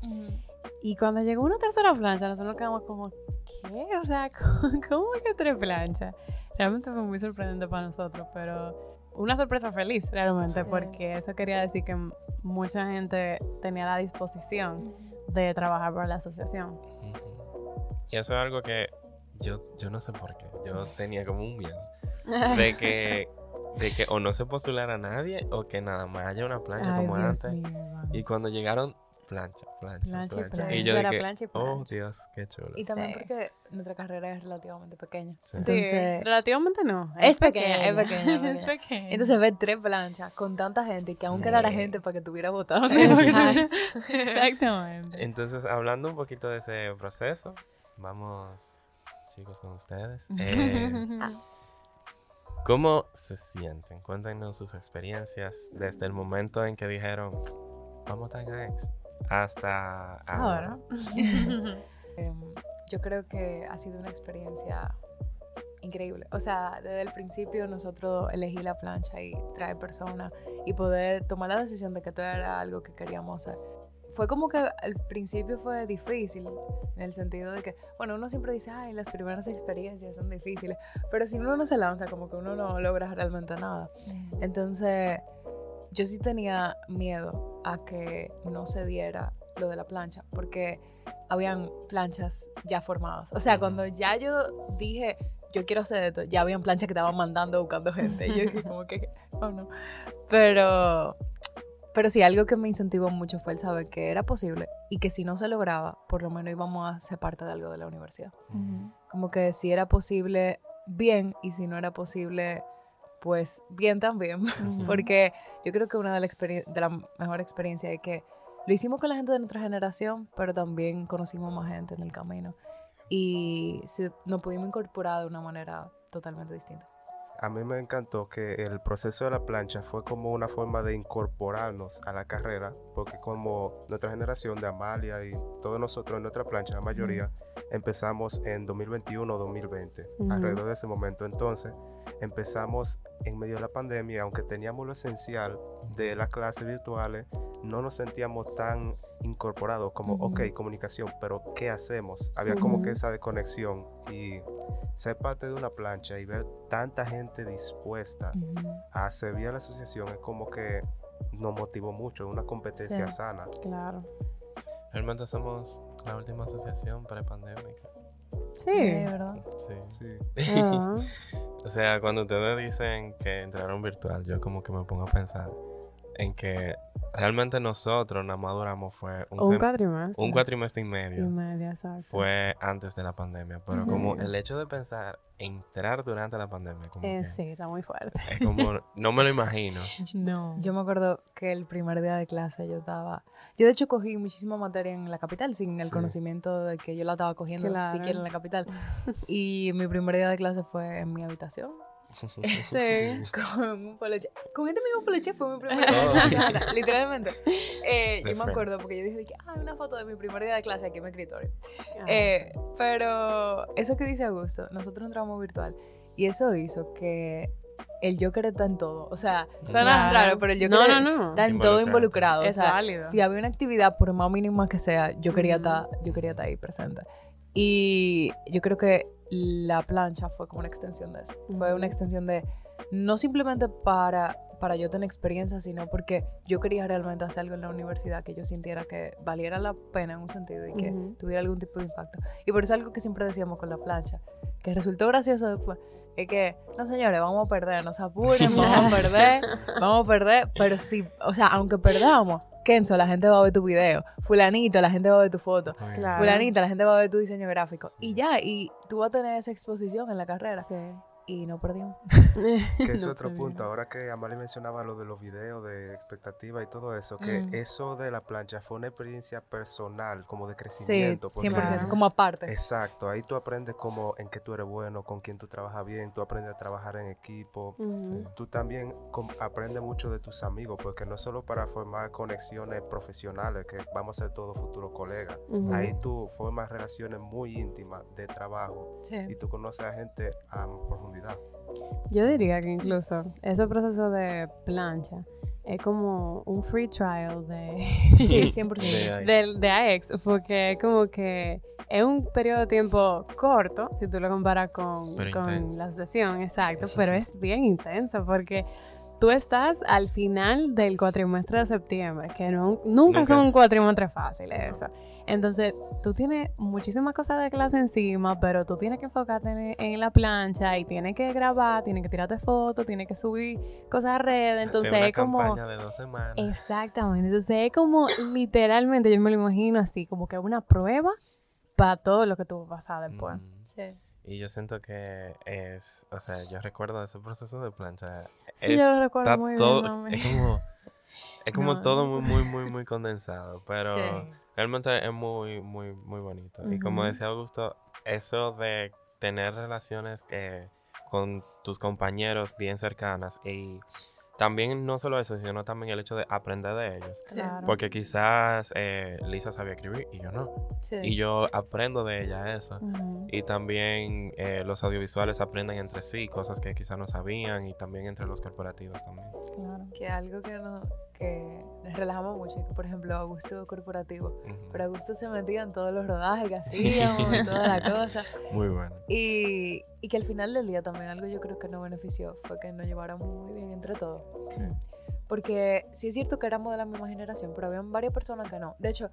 Speaker 3: Y cuando llegó una tercera plancha, nosotros nos quedamos como, ¿qué? O sea, ¿cómo, cómo que tres planchas? Realmente fue muy sorprendente para nosotros, pero una sorpresa feliz realmente,
Speaker 4: Sí.
Speaker 3: porque eso quería decir que mucha gente tenía la disposición de trabajar para la asociación.
Speaker 2: Y eso es algo que yo, yo no sé por qué. Yo tenía como un miedo de que, de que o no se postulara nadie o que nada más haya una plancha
Speaker 3: Ay,
Speaker 2: como
Speaker 3: Dios
Speaker 2: antes.
Speaker 3: mío.
Speaker 2: Y cuando llegaron, plancha, plancha,
Speaker 3: Plancha
Speaker 2: plancha.
Speaker 3: y plancha.
Speaker 2: Y yo dije,
Speaker 3: plancha y
Speaker 2: oh. Dios, qué chulo.
Speaker 4: Y también
Speaker 3: Sí.
Speaker 4: porque nuestra carrera es relativamente pequeña.
Speaker 2: Sí.
Speaker 3: Relativamente no.
Speaker 4: Es pequeña, es pequeña, es
Speaker 3: es
Speaker 4: pequeña.
Speaker 3: pequeña.
Speaker 4: entonces ver tres planchas con tanta gente que aún quedara gente para que tuviera votado.
Speaker 3: Exacto. Exactamente.
Speaker 2: Entonces, hablando un poquito de ese proceso, vamos, chicos, con ustedes. Eh, ¿Cómo se sienten? Cuéntenos sus experiencias desde el momento en que dijeron, vamos a estar en X, hasta ahora.
Speaker 3: Ahora.
Speaker 4: Em, yo creo que ha sido una experiencia increíble. O sea, desde el principio nosotros elegí la plancha y traer personas y poder tomar la decisión de que todo era algo que queríamos hacer. Fue como que al principio fue difícil, en el sentido de que, bueno, uno siempre dice, ay, las primeras experiencias son difíciles, pero si uno no se lanza, como que uno no logra realmente nada. Entonces, yo sí tenía miedo a que no se diera lo de la plancha, porque habían planchas ya formadas. O sea, cuando ya yo dije, yo quiero hacer esto, ya habían planchas que estaban mandando buscando gente. Y yo dije, como que, oh no. Pero, pero sí, algo que me incentivó mucho fue el saber que era posible y que si no se lograba, por lo menos íbamos a ser parte de algo de la universidad. Como que si era posible, bien, y si no era posible, pues bien también. Porque yo creo que una de las experien- de la mejor experiencias es que lo hicimos con la gente de nuestra generación, pero también conocimos más gente en el camino. Y se- nos pudimos incorporar de una manera totalmente distinta.
Speaker 5: A mí me encantó que el proceso de la plancha fue como una forma de incorporarnos a la carrera, porque como nuestra generación de Amalia y todos nosotros en nuestra plancha, la mayoría, empezamos en 2021-2020,
Speaker 3: Ujú.
Speaker 5: alrededor de ese momento. Entonces, empezamos en medio de la pandemia, aunque teníamos lo esencial de las clases virtuales, no nos sentíamos tan incorporados como,
Speaker 4: Ujú.
Speaker 5: ok, comunicación, pero ¿qué hacemos? Había como que esa desconexión y ser parte de una plancha y ver tanta gente dispuesta a servir a la asociación es como que nos motivó mucho, una competencia
Speaker 4: Sí.
Speaker 5: sana.
Speaker 3: Claro.
Speaker 2: Realmente somos la última asociación prepandémica.
Speaker 3: Sí.
Speaker 4: Eh, ¿verdad?
Speaker 2: Sí.
Speaker 5: Sí.
Speaker 2: O sea, cuando ustedes dicen que entraron virtual, yo como que me pongo a pensar en que realmente nosotros nada más duramos fue un,
Speaker 3: un cuatrimestre.
Speaker 2: un cuatrimestre y
Speaker 3: Y
Speaker 2: medio.
Speaker 3: media, exacto.
Speaker 2: Fue antes de la pandemia, pero como el hecho de pensar entrar durante la pandemia, como
Speaker 3: Eh,
Speaker 2: que
Speaker 3: sí, está muy fuerte.
Speaker 2: es como, no me lo imagino.
Speaker 3: No.
Speaker 4: Yo me acuerdo que el primer día de clase yo estaba... Yo de hecho cogí muchísima materia en la capital sin el
Speaker 5: Sí.
Speaker 4: conocimiento de que yo la estaba cogiendo
Speaker 3: Claro.
Speaker 4: siquiera en la capital. Y mi primer día de clase fue en mi habitación.
Speaker 3: Sí.
Speaker 4: con un poloche. Con este mismo poloche fue mi primer día
Speaker 2: Oh.
Speaker 4: de clase, literalmente. Eh, yo me acuerdo porque yo dije, que, ah, una foto de mi primer día de clase aquí en mi escritorio.
Speaker 3: Ah,
Speaker 4: Eh, pero eso que dice Augusto, nosotros entramos virtual y eso hizo que el Joker está en todo. O sea, suena
Speaker 3: Claro.
Speaker 4: raro, pero el Joker
Speaker 3: No, no, no.
Speaker 4: está en todo
Speaker 2: Involucrado.
Speaker 4: involucrado. O
Speaker 3: Es
Speaker 4: sea,
Speaker 3: válido.
Speaker 4: si había una actividad, por más mínima que sea, yo quería, estar, yo quería estar ahí presente. Y yo creo que la plancha fue como una extensión de eso. Fue una extensión de, no simplemente para, para yo tener experiencia, sino porque yo quería realmente hacer algo en la universidad que yo sintiera que valiera la pena en un sentido y que tuviera algún tipo de impacto. Y por eso algo que siempre decíamos con la plancha, que resultó gracioso después, es que, no señores, vamos a perder, no se apuren, vamos a perder, vamos a perder, pero sí, o sea, aunque perdamos, Kenzo, la gente va a ver tu video, fulanito, la gente va a ver tu foto,
Speaker 3: Claro.
Speaker 4: fulanita, la gente va a ver tu diseño gráfico, y ya, y tú vas a tener esa exposición en la carrera.
Speaker 3: Sí.
Speaker 4: Y no perdimos.
Speaker 5: Que es
Speaker 3: No
Speaker 5: otro punto, ahora que Amalie mencionaba lo de los videos de expectativa y todo eso, que
Speaker 4: Mm.
Speaker 5: eso de la plancha fue una experiencia personal, como de
Speaker 4: Sí,
Speaker 5: crecimiento. porque-
Speaker 4: 100%,
Speaker 3: Claro.
Speaker 4: como aparte.
Speaker 5: Exacto, ahí tú aprendes como en qué tú eres bueno, con quién tú trabajas bien, tú aprendes a trabajar en equipo.
Speaker 3: Ujú.
Speaker 5: Tú también aprendes mucho de tus amigos, porque no solo para formar conexiones profesionales, que vamos a ser todos futuros colegas. Ahí tú formas relaciones muy íntimas de trabajo y
Speaker 4: Sí.
Speaker 5: tú conoces a gente a profundidad.
Speaker 3: Yo diría que incluso ese proceso de plancha es como un free trial de,
Speaker 4: Sí, 100%.
Speaker 2: De-
Speaker 3: del- de AX, porque es como que es un periodo de tiempo corto, si tú lo comparas con, con la sesión, exacto, pero es bien intenso porque tú estás al final del cuatrimestre de septiembre, que no, nunca,
Speaker 2: Nunca
Speaker 3: son
Speaker 2: es-
Speaker 3: un cuatrimestre fácil eso. Entonces, tú tienes muchísimas cosas de clase encima, pero tú tienes que enfocarte en, en la plancha y tienes que grabar, tienes que tirarte fotos, tienes que subir cosas a redes, entonces
Speaker 2: Hacer una
Speaker 3: es como...
Speaker 2: campaña de dos semanas.
Speaker 3: Exactamente, entonces es como literalmente, yo me lo imagino así, como que una prueba para todo lo que tú vas a después.
Speaker 2: Mm.
Speaker 4: Sí.
Speaker 2: Y yo siento que es, o sea, yo recuerdo ese proceso de plancha.
Speaker 3: Sí,
Speaker 2: es-
Speaker 3: yo lo recuerdo muy
Speaker 2: todo,
Speaker 3: bien. mami.
Speaker 2: es como, es como
Speaker 3: No,
Speaker 2: todo muy, muy, muy, muy condensado, pero
Speaker 4: Sí.
Speaker 2: realmente es muy, muy, muy bonito. Y como decía Augusto, eso de tener relaciones que, con tus compañeros bien cercanas y también no solo eso, sino también el hecho de aprender de ellos.
Speaker 4: Sí.
Speaker 3: Claro.
Speaker 2: Porque quizás eh, Lisa sabía escribir y yo no.
Speaker 4: Sí.
Speaker 2: Y yo aprendo de ella eso. Y también eh, los audiovisuales aprenden entre sí cosas que quizás no sabían y también entre los corporativos también.
Speaker 3: Claro.
Speaker 4: Que algo que, no, que nos relajamos mucho, que por ejemplo Augusto corporativo,
Speaker 2: Ujú.
Speaker 4: pero Augusto se metía en todos los rodajes que hacíamos y toda la cosa.
Speaker 2: Muy bueno.
Speaker 4: Y, y que al final del día también algo yo creo que nos benefició fue que nos lleváramos muy bien entre todos.
Speaker 2: Sí.
Speaker 4: Porque sí es cierto que éramos de la misma generación, pero habían varias personas que no. De hecho,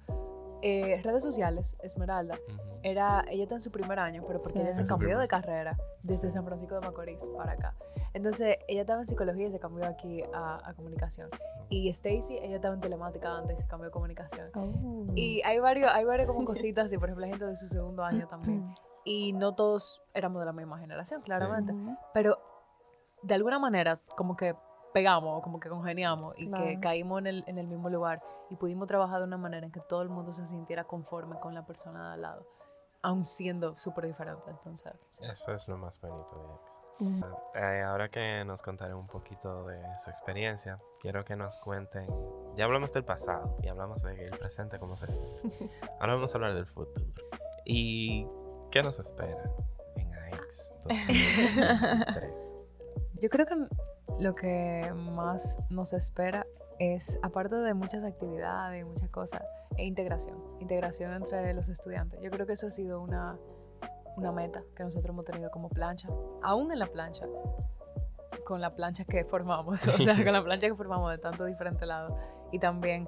Speaker 4: eh, redes sociales, Esmeralda,
Speaker 2: Ujú.
Speaker 4: era, ella está en su primer año, pero porque
Speaker 3: Sí.
Speaker 4: ella se cambió de carrera desde San Francisco de Macorís para acá. Entonces, ella estaba en psicología y se cambió aquí a, a comunicación. Y Stacy, ella estaba en telemática antes y se cambió a comunicación.
Speaker 3: Oh.
Speaker 4: Y hay varios, hay varios como cositas así, por ejemplo, la gente de su segundo año también. Y no todos éramos de la misma generación, claramente.
Speaker 3: Ujú.
Speaker 4: Pero de alguna manera, como que pegamos, como que congeniamos y que
Speaker 3: Claro.
Speaker 4: caímos en el, en el mismo lugar y pudimos trabajar de una manera en que todo el mundo se sintiera conforme con la persona de al lado, aun siendo súper diferente. Entonces, sí.
Speaker 2: Eso es lo más bonito de X.
Speaker 3: Ujú.
Speaker 2: Eh, ahora que nos contaré un poquito de su experiencia, quiero que nos cuenten. Ya hablamos del pasado y hablamos del presente, cómo se siente. Ahora vamos a hablar del futuro. ¿Y qué nos espera en AX 2023?
Speaker 4: Yo creo que lo que más nos espera es, aparte de muchas actividades y muchas cosas, integración. Integración entre los estudiantes. Yo creo que eso ha sido una, una meta que nosotros hemos tenido como plancha. Aún en la plancha, con la plancha que formamos, o sea, con la plancha que formamos de tantos diferentes lados. Y también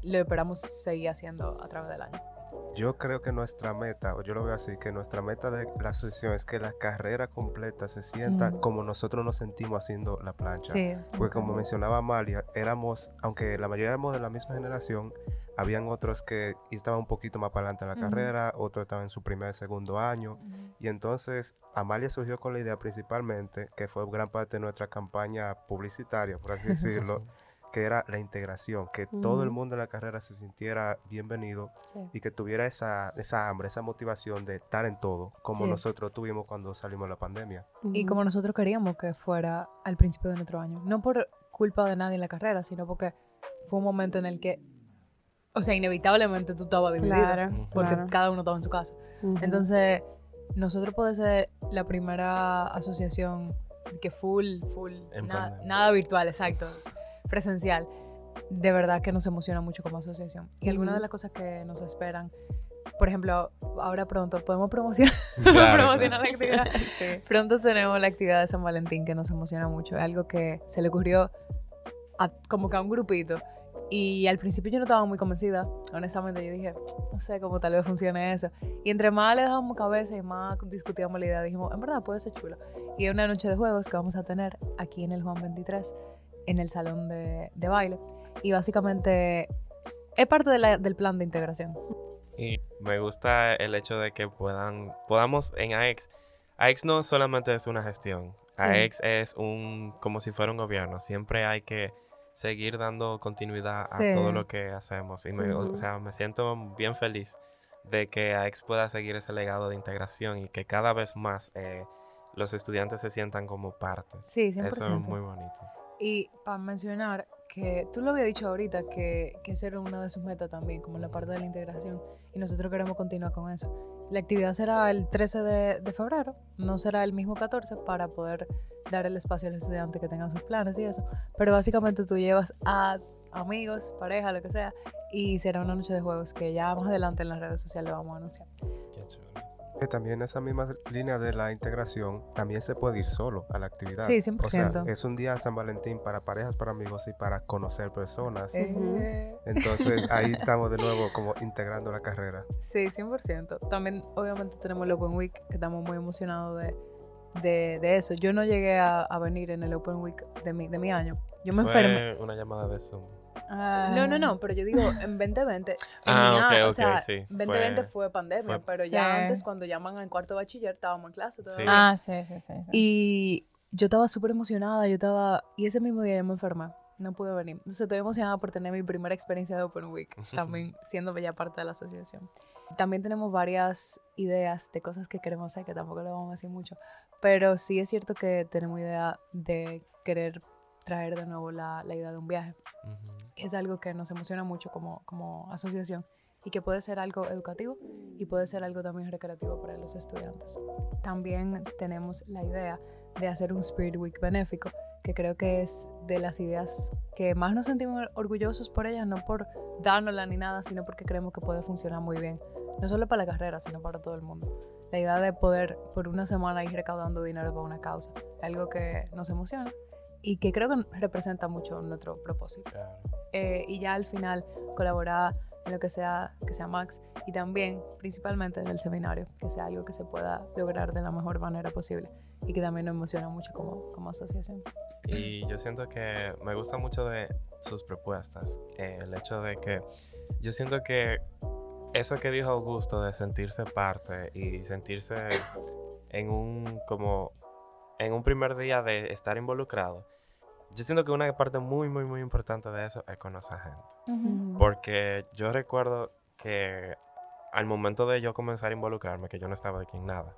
Speaker 4: lo esperamos seguir haciendo a través del año.
Speaker 5: Yo creo que nuestra meta, o yo lo veo así, que nuestra meta de la asociación es que la carrera completa se sienta
Speaker 4: Mm.
Speaker 5: como nosotros nos sentimos haciendo la plancha.
Speaker 4: Sí,
Speaker 5: Porque como mencionaba Amalia, éramos, aunque la mayoría éramos de la misma generación, habían otros que estaban un poquito más para adelante en la carrera, otros estaban en su primer, segundo año. Y entonces Amalia surgió con la idea principalmente, que fue gran parte de nuestra campaña publicitaria, por así decirlo, que era la integración, que todo el mundo en la carrera se sintiera bienvenido
Speaker 4: sí.
Speaker 5: y que tuviera esa, esa hambre, esa motivación de estar en todo, como
Speaker 4: Sí.
Speaker 5: nosotros tuvimos cuando salimos de la pandemia.
Speaker 4: Y como nosotros queríamos que fuera al principio de nuestro año. No por culpa de nadie en la carrera, sino porque fue un momento en el que, o sea, inevitablemente tú estabas dividido.
Speaker 3: Claro,
Speaker 4: Porque
Speaker 3: claro.
Speaker 4: cada uno estaba en su casa. Entonces, nosotros podemos ser la primera asociación que full, full,
Speaker 2: pandemia.
Speaker 4: nada virtual, exacto, presencial. De verdad que nos emociona mucho como asociación. Y algunas de las cosas que nos esperan, por ejemplo, ahora pronto podemos promocionar,
Speaker 2: Claro,
Speaker 4: promocionar
Speaker 2: claro.
Speaker 4: la actividad. Pronto tenemos la actividad de San Valentín que nos emociona mucho. Es algo que se le ocurrió a, como que a un grupito. Y al principio yo no estaba muy convencida. Honestamente, yo dije, no sé cómo tal vez funcione eso. Y entre más le dábamos cabeza y más discutíamos la idea, dijimos, en verdad puede ser chulo. Y es una noche de juegos que vamos a tener aquí en el Juan 23, en el salón de, de baile. Y básicamente es parte de la- del plan de integración.
Speaker 2: Y me gusta el hecho de que puedan, podamos en AEX AEX no solamente es una gestión.
Speaker 4: Sí.
Speaker 2: AEX es un, como si fuera un gobierno. Siempre hay que seguir dando continuidad
Speaker 4: Sí.
Speaker 2: a todo lo que hacemos. Y me, o sea, me siento bien feliz de que AEX pueda seguir ese legado de integración y que cada vez más eh, los estudiantes se sientan como parte.
Speaker 4: Sí, 100%.
Speaker 2: Eso es muy bonito.
Speaker 4: Y para mencionar que tú lo había dicho ahorita, que, que esa era una de sus metas también, como la parte de la integración, y nosotros queremos continuar con eso. La actividad será el 13 de, de febrero, no será el mismo 14 para poder dar el espacio a los estudiantes que tengan sus planes y eso, pero básicamente tú llevas a amigos, pareja, lo que sea, y será una noche de juegos que ya más adelante en las redes sociales vamos a anunciar.
Speaker 2: Qué chulo.
Speaker 5: Que también esa misma línea de la integración también se puede ir solo a la actividad.
Speaker 4: Sí,
Speaker 5: O sea,
Speaker 4: 100%.
Speaker 5: es un día de San Valentín para parejas, para amigos y para conocer personas.
Speaker 4: Eh,
Speaker 5: Entonces ahí estamos de nuevo como integrando la carrera.
Speaker 4: Sí, 100%. También, obviamente, tenemos el Open Week, que estamos muy emocionados de, de, de eso. Yo no llegué a, a venir en el Open Week de mi, de mi año. Yo me
Speaker 2: Fue
Speaker 4: enfermé.
Speaker 2: una llamada de Zoom.
Speaker 3: Ah,
Speaker 4: No, no, no, pero yo digo en 2020. en
Speaker 2: Ah,
Speaker 4: mi
Speaker 2: ok,
Speaker 4: año, o
Speaker 2: ok,
Speaker 4: sea,
Speaker 2: sí.
Speaker 4: 2020
Speaker 2: Fue-
Speaker 4: fue, pandemia,
Speaker 2: fue-
Speaker 4: pero
Speaker 3: Sí.
Speaker 4: ya antes, cuando llaman en cuarto bachiller, estábamos en clase
Speaker 2: Sí.
Speaker 4: todavía.
Speaker 3: Ah, sí, sí, sí. sí.
Speaker 4: Y yo estaba súper emocionada, yo estaba... Y ese mismo día yo me enfermé, no pude venir. Entonces estoy emocionada por tener mi primera experiencia de Open Week, también siendo ya parte de la asociación. También tenemos varias ideas de cosas que queremos hacer, que tampoco lo vamos a decir mucho, pero sí es cierto que tenemos idea de querer traer de nuevo la, la idea de un viaje, que es algo que nos emociona mucho como, como asociación y que puede ser algo educativo y puede ser algo también recreativo para los estudiantes. También tenemos la idea de hacer un Spirit Week benéfico, que creo que es de las ideas que más nos sentimos orgullosos por ella, no por dárnosla ni nada, sino porque creemos que puede funcionar muy bien, no solo para la carrera, sino para todo el mundo. La idea de poder por una semana ir recaudando dinero para una causa, algo que nos emociona y que creo que representa mucho nuestro propósito
Speaker 2: Claro.
Speaker 4: eh, y ya al final colaborar en lo que sea que sea Max y también principalmente en el seminario que sea algo que se pueda lograr de la mejor manera posible y que también nos emociona mucho como, como asociación
Speaker 2: Y yo siento que me gusta mucho de sus propuestas. eh, el hecho de que yo siento que eso que dijo Augusto de sentirse parte y sentirse en un como en un primer día de estar involucrado. Yo siento que una parte muy muy muy importante de eso es conocer gente.
Speaker 3: Ujú.
Speaker 2: Porque yo recuerdo que al momento de yo comenzar a involucrarme, que yo no estaba aquí en nada,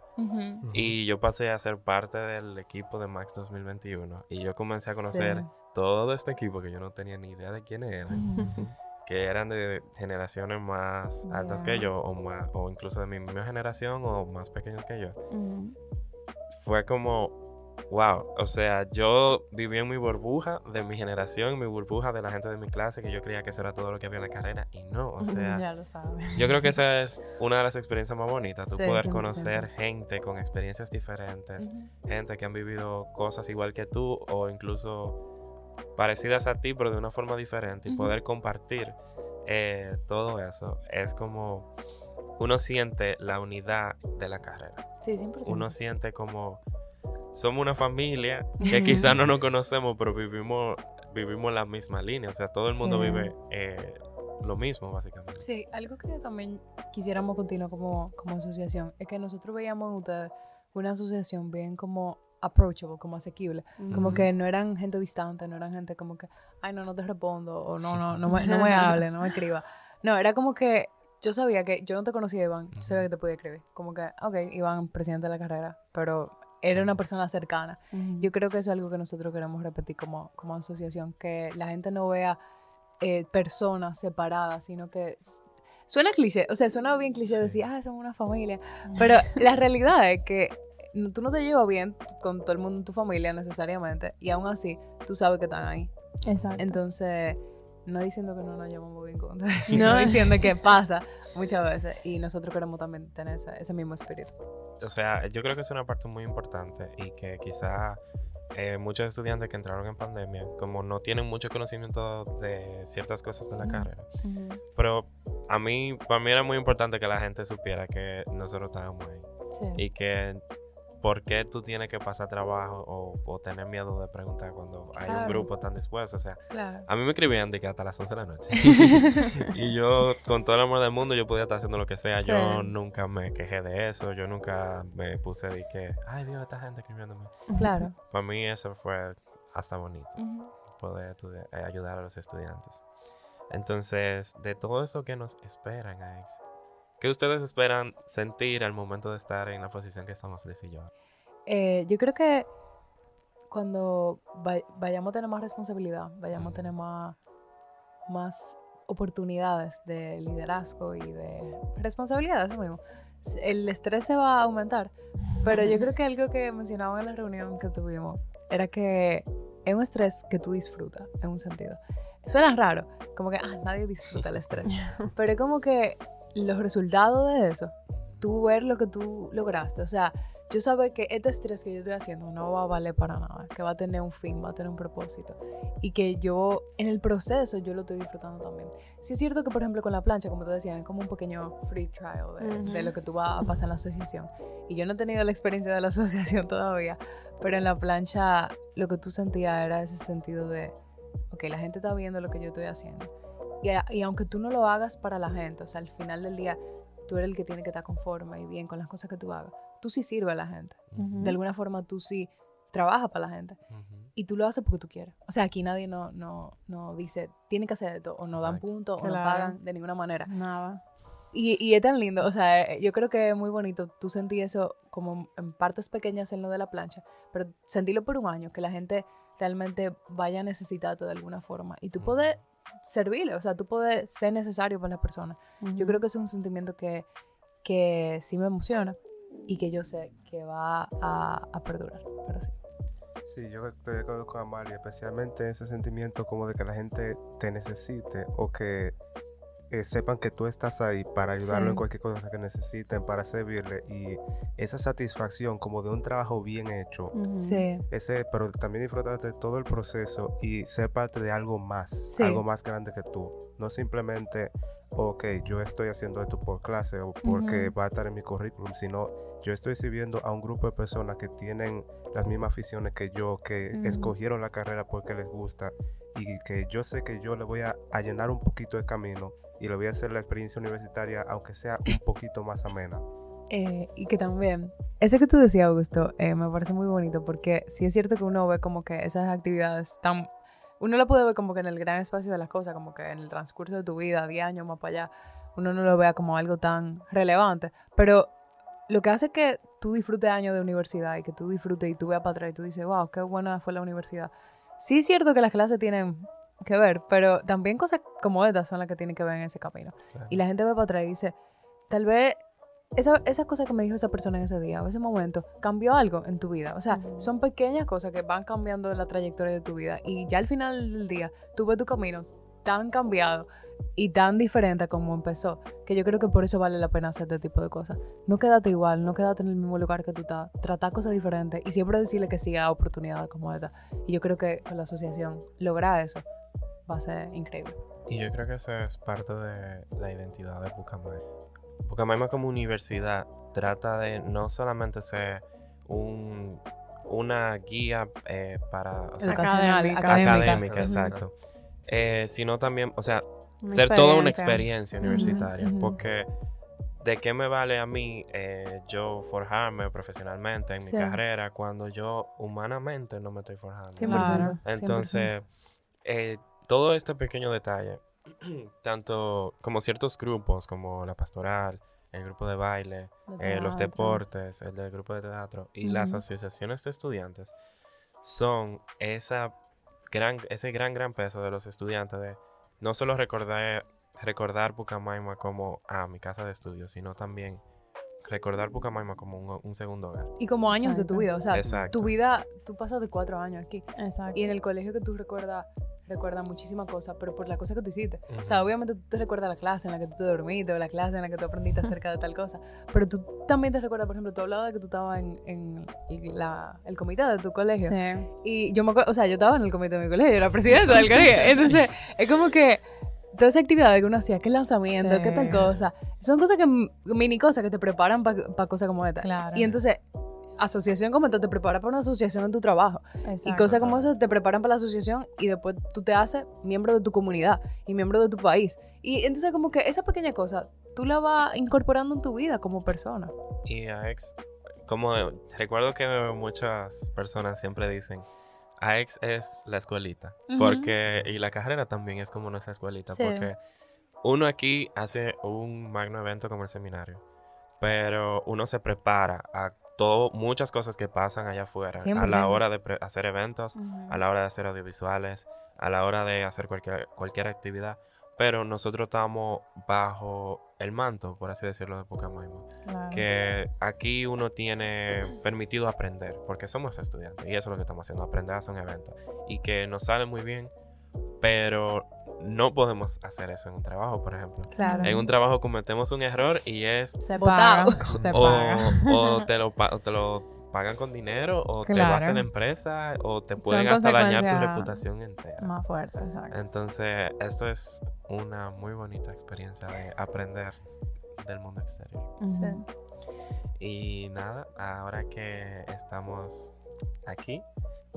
Speaker 2: y yo pasé a ser parte del equipo de Max 2021, y yo comencé a conocer
Speaker 4: Sí.
Speaker 2: todo este equipo que yo no tenía ni idea de quiénes eran, que eran de generaciones más altas que yo, o, más, o incluso de mi misma generación, o más pequeños que yo. Fue como, wow, o sea, yo viví en mi burbuja de mi generación, mi burbuja de la gente de mi clase, que yo creía que eso era todo lo que había en la carrera, y no, o sea...
Speaker 3: ya lo sabes.
Speaker 2: Yo creo que esa es una de las experiencias más bonitas, tú
Speaker 4: Sí,
Speaker 2: poder
Speaker 4: 100%.
Speaker 2: conocer gente con experiencias diferentes, gente que han vivido cosas igual que tú o incluso parecidas a ti, pero de una forma diferente, y poder compartir eh, todo eso. Es como uno siente la unidad de la carrera,
Speaker 4: sí 100%
Speaker 2: uno siente como somos una familia que quizás no nos conocemos, pero vivimos, vivimos la misma línea, o sea, todo el mundo
Speaker 3: Sí.
Speaker 2: vive eh, lo mismo, básicamente.
Speaker 4: Sí, algo que también quisiéramos continuar como, como asociación es que nosotros veíamos en ustedes una asociación bien como approachable, como asequible. Como
Speaker 2: Ujú.
Speaker 4: que no eran gente distante, no eran gente como que, ay, no, no te respondo, o no, no, no me, no me hable, no me escriba. No, era como que yo sabía que yo no te conocía, Iván, yo sabía que te podía escribir. Como que, ok, Iván, presidente de la carrera, pero era una persona cercana.
Speaker 3: Ujú.
Speaker 4: Yo creo que eso es algo que nosotros queremos repetir como, como asociación, que la gente no vea eh, personas separadas, sino que suena cliché, o sea, suena bien cliché
Speaker 2: Sí.
Speaker 4: decir, ah, somos una familia, pero la realidad es que tú no te llevas bien con todo el mundo en tu familia necesariamente, y aún así tú sabes que están ahí.
Speaker 3: Exacto.
Speaker 4: Entonces, no diciendo que no nos llevamos bien con ustedes,
Speaker 3: No.
Speaker 4: no diciendo que pasa muchas veces, y nosotros queremos también tener ese, ese mismo espíritu.
Speaker 2: o sea, yo creo que es una parte muy importante y que quizá eh, muchos estudiantes que entraron en pandemia, como no tienen mucho conocimiento de ciertas cosas de la carrera, pero a mí, para mí era muy importante que la gente supiera que nosotros estábamos ahí
Speaker 4: Sí.
Speaker 2: y que ¿por qué tú tienes que pasar trabajo o, o tener miedo de preguntar cuando hay un grupo tan dispuesto? O sea,
Speaker 4: Claro.
Speaker 2: a mí me escribían de que hasta las 11 de la noche. y yo, con todo el amor del mundo, yo podía estar haciendo lo que sea.
Speaker 4: Sí.
Speaker 2: Yo nunca me quejé de eso. Yo nunca me puse de que, ay Dios, esta gente escribiéndome.
Speaker 4: Claro.
Speaker 2: Para mí eso fue hasta bonito, poder estudiar- eh, ayudar a los estudiantes. Entonces, de todo eso que nos esperan, Alex, ¿qué ustedes esperan sentir al momento de estar en la posición que estamos Liz y yo?
Speaker 4: Eh, yo creo que cuando va- vayamos a tener más responsabilidad, vayamos a tener más, más oportunidades de liderazgo y de responsabilidad, eso mismo, el estrés se va a aumentar. Pero yo creo que algo que mencionaban en la reunión que tuvimos era que es un estrés que tú disfrutas, en un sentido. Suena raro, como que ah, nadie disfruta el estrés. Pero como que los resultados de eso, tú ver lo que tú lograste, o sea, yo saber que este estrés que yo estoy haciendo no va a valer para nada, que va a tener un fin, va a tener un propósito y que yo en el proceso yo lo estoy disfrutando también. Sí es cierto que por ejemplo con la plancha, como te decía, es como un pequeño free trial de, de lo que tú vas a pasar en la asociación. Y yo no he tenido la experiencia de la asociación todavía, pero en la plancha lo que tú sentías era ese sentido de, ok, la gente está viendo lo que yo estoy haciendo. Y, aunque tú no lo hagas para la gente, o sea, al final del día tú eres el que tiene que estar conforme y bien con las cosas que tú hagas. Tú sí sirves a la gente. De alguna forma tú sí trabajas para la gente. Y tú lo haces porque tú quieres. O sea, aquí nadie no, no, no dice, tiene que hacer esto, o no dan puntos, o no
Speaker 3: Claro.
Speaker 4: pagan de ninguna manera.
Speaker 3: Nada.
Speaker 4: Y, y es tan lindo, o sea, eh, yo creo que es muy bonito. Tú sentí eso como en partes pequeñas en lo de la plancha, pero sentirlo por un año, que la gente realmente vaya a necesitarte de alguna forma. Y tú
Speaker 2: Ujú.
Speaker 4: Servirle, o sea, tú puedes ser necesario para las personas. Yo creo que es un sentimiento que, que sí me emociona y que yo sé que va a, a perdurar. Pero sí.
Speaker 5: Sí, yo estoy de acuerdo con Amalia, especialmente ese sentimiento como de que la gente te necesite o que eh, sepan que tú estás ahí para ayudarlo
Speaker 4: Sí.
Speaker 5: en cualquier cosa que necesiten, para servirle y esa satisfacción como de un trabajo bien hecho.
Speaker 4: Sí.
Speaker 5: ese, pero también disfrutar de todo el proceso y ser parte de algo más,
Speaker 4: Sí.
Speaker 5: algo más grande que tú, no simplemente, ok, yo estoy haciendo esto por clase o porque va a estar en mi currículum, sino yo estoy sirviendo a un grupo de personas que tienen las mismas aficiones que yo, que escogieron la carrera porque les gusta y que yo sé que yo le voy a, a llenar un poquito de camino y le voy a hacer la experiencia universitaria, aunque sea un poquito más amena.
Speaker 4: Eh, y que también, ese que tú decías, Augusto, eh, me parece muy bonito porque sí es cierto que uno ve como que esas actividades tan... Uno lo puede ver como que en el gran espacio de las cosas, como que en el transcurso de tu vida, 10 años más para allá, uno no lo vea como algo tan relevante. Pero lo que hace que tú disfrutes años de universidad y que tú disfrutes y tú veas para atrás y tú dices, wow, qué buena fue la universidad. Sí es cierto que las clases tienen que ver, pero también cosas como estas son las que tienen que ver en ese camino.
Speaker 2: Claro.
Speaker 4: Y la gente ve para atrás y dice, tal vez esa, esa cosa que me dijo esa persona en ese día o ese momento cambió algo en tu vida. O sea, son pequeñas cosas que van cambiando la trayectoria de tu vida. Y ya al final del día, tú ves tu camino tan cambiado y tan diferente a como empezó, que yo creo que por eso vale la pena hacer este tipo de cosas. No quédate igual, no quédate en el mismo lugar que tú estás. Tratar cosas diferentes y siempre decirle que sí a oportunidades como esta. Y yo creo que con la asociación lograr eso va a ser increíble.
Speaker 2: Y yo creo que eso es parte de la identidad de Pucamaima. Pucamaima como universidad trata de no solamente ser un, una guía eh, para... o sea,
Speaker 3: Académica.
Speaker 4: académica.
Speaker 2: exacto. Eh, sino también, o sea,
Speaker 3: Una
Speaker 2: ser toda una
Speaker 3: experiencia.
Speaker 2: universitaria. Porque, ¿de qué me vale a mí eh, yo forjarme profesionalmente en mi
Speaker 4: Sí.
Speaker 2: carrera cuando yo humanamente no me estoy forjando?
Speaker 4: 100%.
Speaker 3: Claro.
Speaker 4: 100%.
Speaker 2: Entonces, eh, todo este pequeño detalle, tanto como ciertos grupos, como la pastoral, el grupo de baile, eh, los deportes, el del grupo de teatro y las asociaciones de estudiantes, son esa gran, ese gran, gran peso de los estudiantes de no solo recordar, recordar como ah, mi casa de estudio, sino también recordar Pucamaima como un, un segundo hogar.
Speaker 4: Y como años de tu
Speaker 3: Exacto.
Speaker 4: vida, o sea,
Speaker 2: Exacto.
Speaker 4: tu vida, tú pasas de cuatro años aquí.
Speaker 3: Exacto.
Speaker 4: Y en el colegio que tú recuerdas, recuerdas muchísimas cosas, pero por la cosa que tú hiciste. O sea, obviamente tú te recuerdas la clase en la que tú te dormiste, o la clase en la que tú aprendiste acerca de tal cosa, pero tú también te recuerdas, por ejemplo, tú hablabas de que tú estabas en, en la- el comité de tu colegio.
Speaker 3: Sí.
Speaker 4: Y yo me acuerdo, o sea, yo estaba en el comité de mi colegio, yo era presidenta del colegio. Entonces, es como que todas esas actividades que uno hacía, qué lanzamiento, qué tal
Speaker 3: Sí.
Speaker 4: cosa, son cosas que, mini cosas que te preparan para cosas como esta.
Speaker 3: Claro.
Speaker 4: Y entonces, asociación como esta te prepara para una asociación en tu trabajo. Y cosas como esas te preparan para la asociación y después tú te haces miembro de tu comunidad y miembro de tu país. Y entonces como que esa pequeña cosa, tú la vas incorporando en tu vida como persona.
Speaker 2: Y AX, como recuerdo que muchas personas siempre dicen, AX es la escuelita, porque, y la carrera también es como nuestra escuelita,
Speaker 4: Sí.
Speaker 2: porque uno aquí hace un magno evento como el seminario, pero uno se prepara a todo, muchas cosas que pasan allá afuera, a
Speaker 4: 100%.
Speaker 2: la hora de hacer eventos, a la hora de hacer audiovisuales, a la hora de hacer cualquier, cualquier actividad. Pero nosotros estamos bajo el manto, por así decirlo, de.
Speaker 3: Claro.
Speaker 2: Que aquí uno tiene permitido aprender, porque somos estudiantes y eso es lo que estamos haciendo, aprender a hacer un evento. Y que nos sale muy bien, pero no podemos hacer eso en un trabajo, por ejemplo.
Speaker 4: Claro.
Speaker 2: En un trabajo cometemos un error y es
Speaker 3: Se paga. Se
Speaker 2: o,
Speaker 3: paga.
Speaker 2: o te lo, o te lo pagan con dinero, o te
Speaker 3: Claro.
Speaker 2: vas de la empresa, o te pueden
Speaker 3: Son
Speaker 2: hasta dañar tu reputación entera.
Speaker 3: Más fuerte, exacto.
Speaker 2: Entonces, esto es una muy bonita experiencia de aprender del mundo exterior.
Speaker 3: Ujú.
Speaker 2: Y nada, ahora que estamos aquí,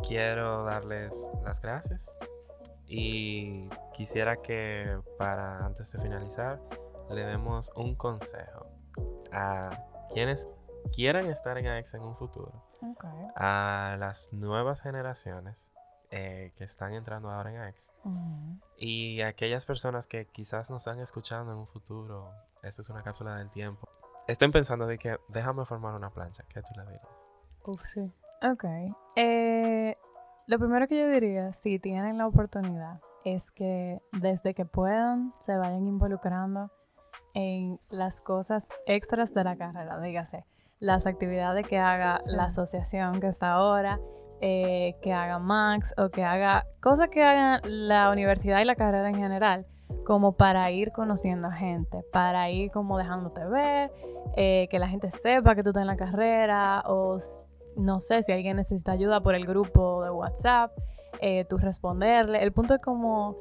Speaker 2: quiero darles las gracias y quisiera que para antes de finalizar le demos un consejo a quienes quieran estar en AX en un futuro, a las nuevas generaciones eh, que están entrando ahora en AX
Speaker 3: Ujú.
Speaker 2: y a aquellas personas que quizás nos están escuchando en un futuro, esto es una cápsula del tiempo, estén pensando de que déjame formar una plancha, ¿qué tú le dirías?
Speaker 4: Uf, sí.
Speaker 3: Ok. Eh, lo primero que yo diría, si tienen la oportunidad, es que desde que puedan se vayan involucrando en las cosas extras de la carrera, dígase, las actividades que haga
Speaker 4: Sí.
Speaker 3: la asociación que está ahora, eh, que haga Max o que haga cosas que haga la universidad y la carrera en general, como para ir conociendo gente, para ir como dejándote ver, eh, que la gente sepa que tú estás en la carrera o no sé si alguien necesita ayuda por el grupo de WhatsApp, eh, tú responderle. El punto es como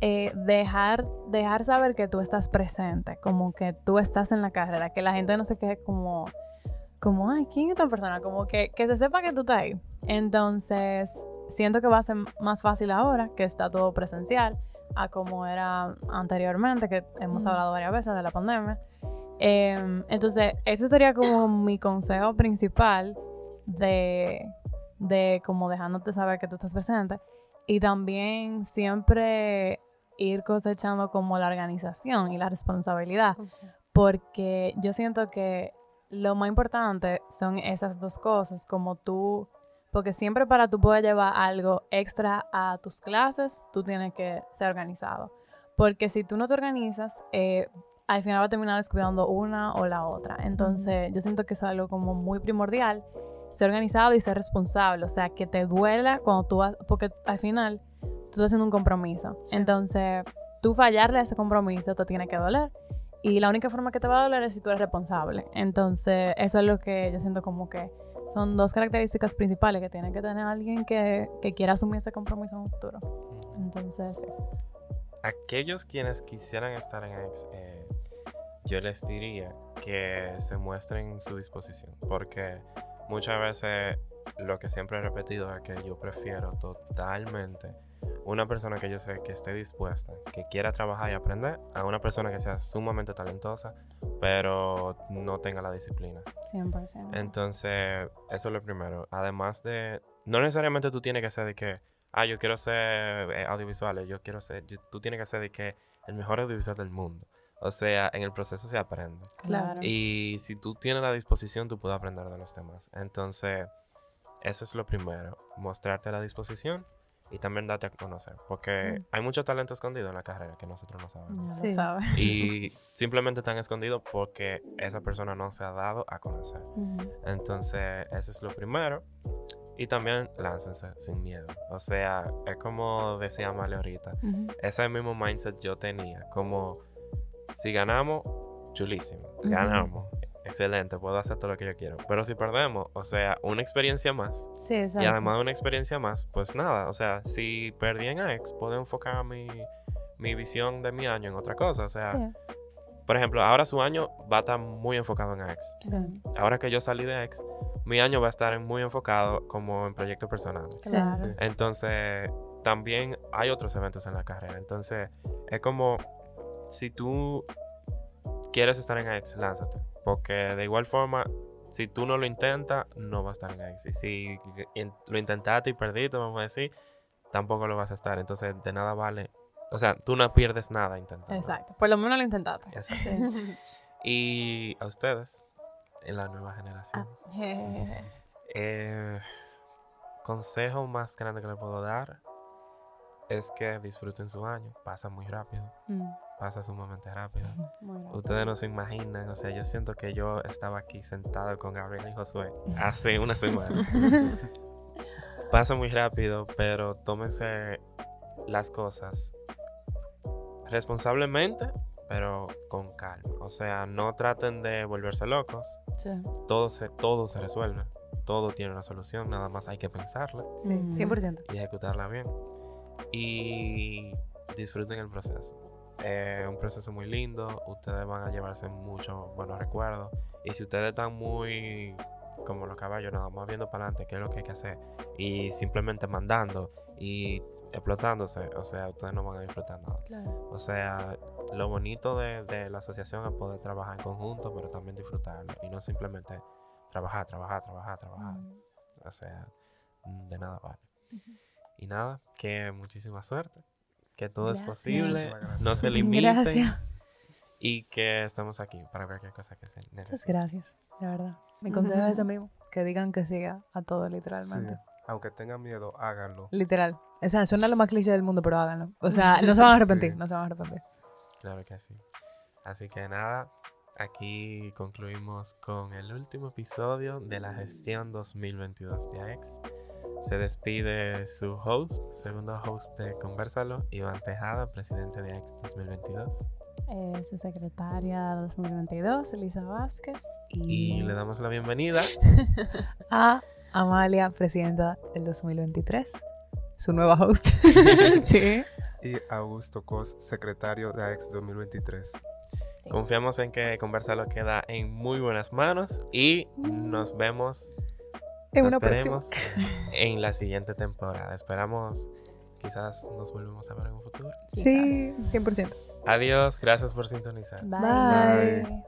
Speaker 3: eh, dejar, dejar saber que tú estás presente, como que tú estás en la carrera, que la gente no se quede como, como, ay, ¿quién es esta persona? Como que, que se sepa que tú estás ahí. Entonces, siento que va a ser más fácil ahora que está todo presencial a como era anteriormente, que hemos
Speaker 4: Mm.
Speaker 3: hablado varias veces de la pandemia. Em, entonces, ese sería como mi consejo principal de, de como dejándote saber que tú estás presente. Y también siempre ir cosechando como la organización y la responsabilidad. Porque yo siento que lo más importante son esas dos cosas, como tú, porque siempre para tú poder llevar algo extra a tus clases, tú tienes que ser organizado. Porque si tú no te organizas, eh, al final va a terminar descuidando una o la otra. Entonces, yo siento que eso es algo como muy primordial, ser organizado y ser responsable. O sea, que te duela cuando tú vas, porque al final tú estás haciendo un compromiso.
Speaker 4: Sí.
Speaker 3: Entonces, tú fallarle a ese compromiso te tiene que doler. Y la única forma que te va a doler es si tú eres responsable. Entonces, eso es lo que yo siento como que son dos características principales que tiene que tener alguien que, que quiera asumir ese compromiso en un futuro. Entonces, sí.
Speaker 2: Aquellos quienes quisieran estar en AX, eh, yo les diría que se muestren su disposición, porque muchas veces lo que siempre he repetido es que yo prefiero totalmente una persona que yo sé que esté dispuesta, que quiera trabajar y aprender, a una persona que sea sumamente talentosa, pero no tenga la disciplina.
Speaker 3: 100%.
Speaker 2: Entonces, eso es lo primero. Además de, no necesariamente tú tienes que ser de que, ah, yo quiero ser eh, audiovisuales, yo quiero ser, yo- tú tienes que ser de que el mejor audiovisual del mundo. O sea, en el proceso se aprende.
Speaker 3: claro.
Speaker 2: Y si tú tienes la disposición, tú puedes aprender de los demás. Entonces, eso es lo primero, mostrarte la disposición y también darte a conocer. Porque
Speaker 3: Sí.
Speaker 2: hay mucho talento escondido en la carrera que nosotros no sabemos.
Speaker 4: Sí.
Speaker 3: sabes.
Speaker 2: Y simplemente están escondidos porque esa persona no se ha dado a conocer. Entonces, eso es lo primero. Y también láncense sin miedo. O sea, es como decía Amalia ahorita. Ese mismo mindset yo tenía. Como, si ganamos, chulísimo. Ganamos. Excelente, puedo hacer todo lo que yo quiero. Pero si perdemos, o sea, una experiencia más.
Speaker 4: Sí,
Speaker 2: Y
Speaker 4: exacto.
Speaker 2: además de una experiencia más, pues nada. O sea, si perdí en AX, puedo enfocar mi, mi visión de mi año en otra cosa. O sea,
Speaker 4: Sí.
Speaker 2: por ejemplo, ahora su año va a estar muy enfocado en X.
Speaker 4: Sí.
Speaker 2: Ahora que yo salí de X, mi año va a estar muy enfocado como en proyectos personales.
Speaker 3: Claro.
Speaker 2: Entonces, también hay otros eventos en la carrera. Entonces, es como si tú quieres estar en X, lánzate. Porque de igual forma, si tú no lo intentas, no vas a estar en X. Y si lo intentaste y perdiste, vamos a decir, tampoco lo vas a estar. Entonces, de nada vale. O sea, tú no pierdes nada intentando.
Speaker 3: Exacto. Por lo menos lo intentaste.
Speaker 2: Exacto. Y a ustedes, en la nueva generación.
Speaker 3: Jejeje.
Speaker 2: Eh, consejo más grande que le puedo dar es que disfruten su año. Pasa muy rápido.
Speaker 4: Mm.
Speaker 2: Pasa sumamente rápido. Ustedes no se imaginan. O sea, yo siento que yo estaba aquí sentado con Gabriel y Josué hace una semana. Pasa muy rápido, pero tómense las cosas responsablemente, pero con calma. O sea, no traten de volverse locos.
Speaker 4: Sí.
Speaker 2: Todo se, todo se resuelve. Todo tiene una solución, nada más hay que pensarla
Speaker 4: Sí,
Speaker 3: Ujú.
Speaker 4: 100%.
Speaker 2: y ejecutarla bien. Y disfruten el proceso. Es un proceso muy lindo, ustedes van a llevarse muchos buenos recuerdos. Y si ustedes están muy como los caballos, nada más viendo para adelante qué es lo que hay que hacer y simplemente mandando y explotándose, o sea, ustedes no van a disfrutar nada.
Speaker 4: Claro.
Speaker 2: O sea, lo bonito de, de la asociación es poder trabajar en conjunto, pero también disfrutarlo y no simplemente trabajar, trabajar, trabajar, trabajar.
Speaker 4: Mm.
Speaker 2: O sea, mm, de nada vale. Y nada, que muchísima suerte. Que todo es
Speaker 4: Gracias.
Speaker 2: posible,
Speaker 5: Muchísimas
Speaker 2: no se limiten
Speaker 4: Gracias.
Speaker 2: y que estamos aquí para cualquier cosa que se
Speaker 4: Muchas
Speaker 2: necesite.
Speaker 4: gracias, de verdad. Mi consejo es ese mismo, que digan que sí a, a todo, literalmente.
Speaker 5: Sí. Aunque tengan miedo, háganlo.
Speaker 4: Literal. O sea, suena lo más cliché del mundo, pero háganlo. O sea, no se van a arrepentir,
Speaker 5: Sí.
Speaker 4: no se van a arrepentir.
Speaker 2: Claro que sí. Así que nada, aquí concluimos con el último episodio de la gestión 2022 de AEX. Se despide su host, segundo host de Conversalo, Iván Tejada, presidente de AEX 2022.
Speaker 3: Eh, su secretaria 2022, Elisa Vázquez.
Speaker 2: Y le damos la bienvenida
Speaker 4: a Amalia, presidenta del 2023, su nueva host.
Speaker 3: sí.
Speaker 5: Y Augusto Cos, secretario de AEX 2023.
Speaker 2: Confiamos en que Conversalo queda en muy buenas manos y nos vemos,
Speaker 4: En
Speaker 2: nos
Speaker 4: una próxima.
Speaker 2: veremos en la siguiente temporada. Esperamos quizás nos volvemos a ver en un futuro.
Speaker 4: Sí, 100%.
Speaker 2: Adiós, gracias por sintonizar.
Speaker 3: Bye.
Speaker 4: Bye.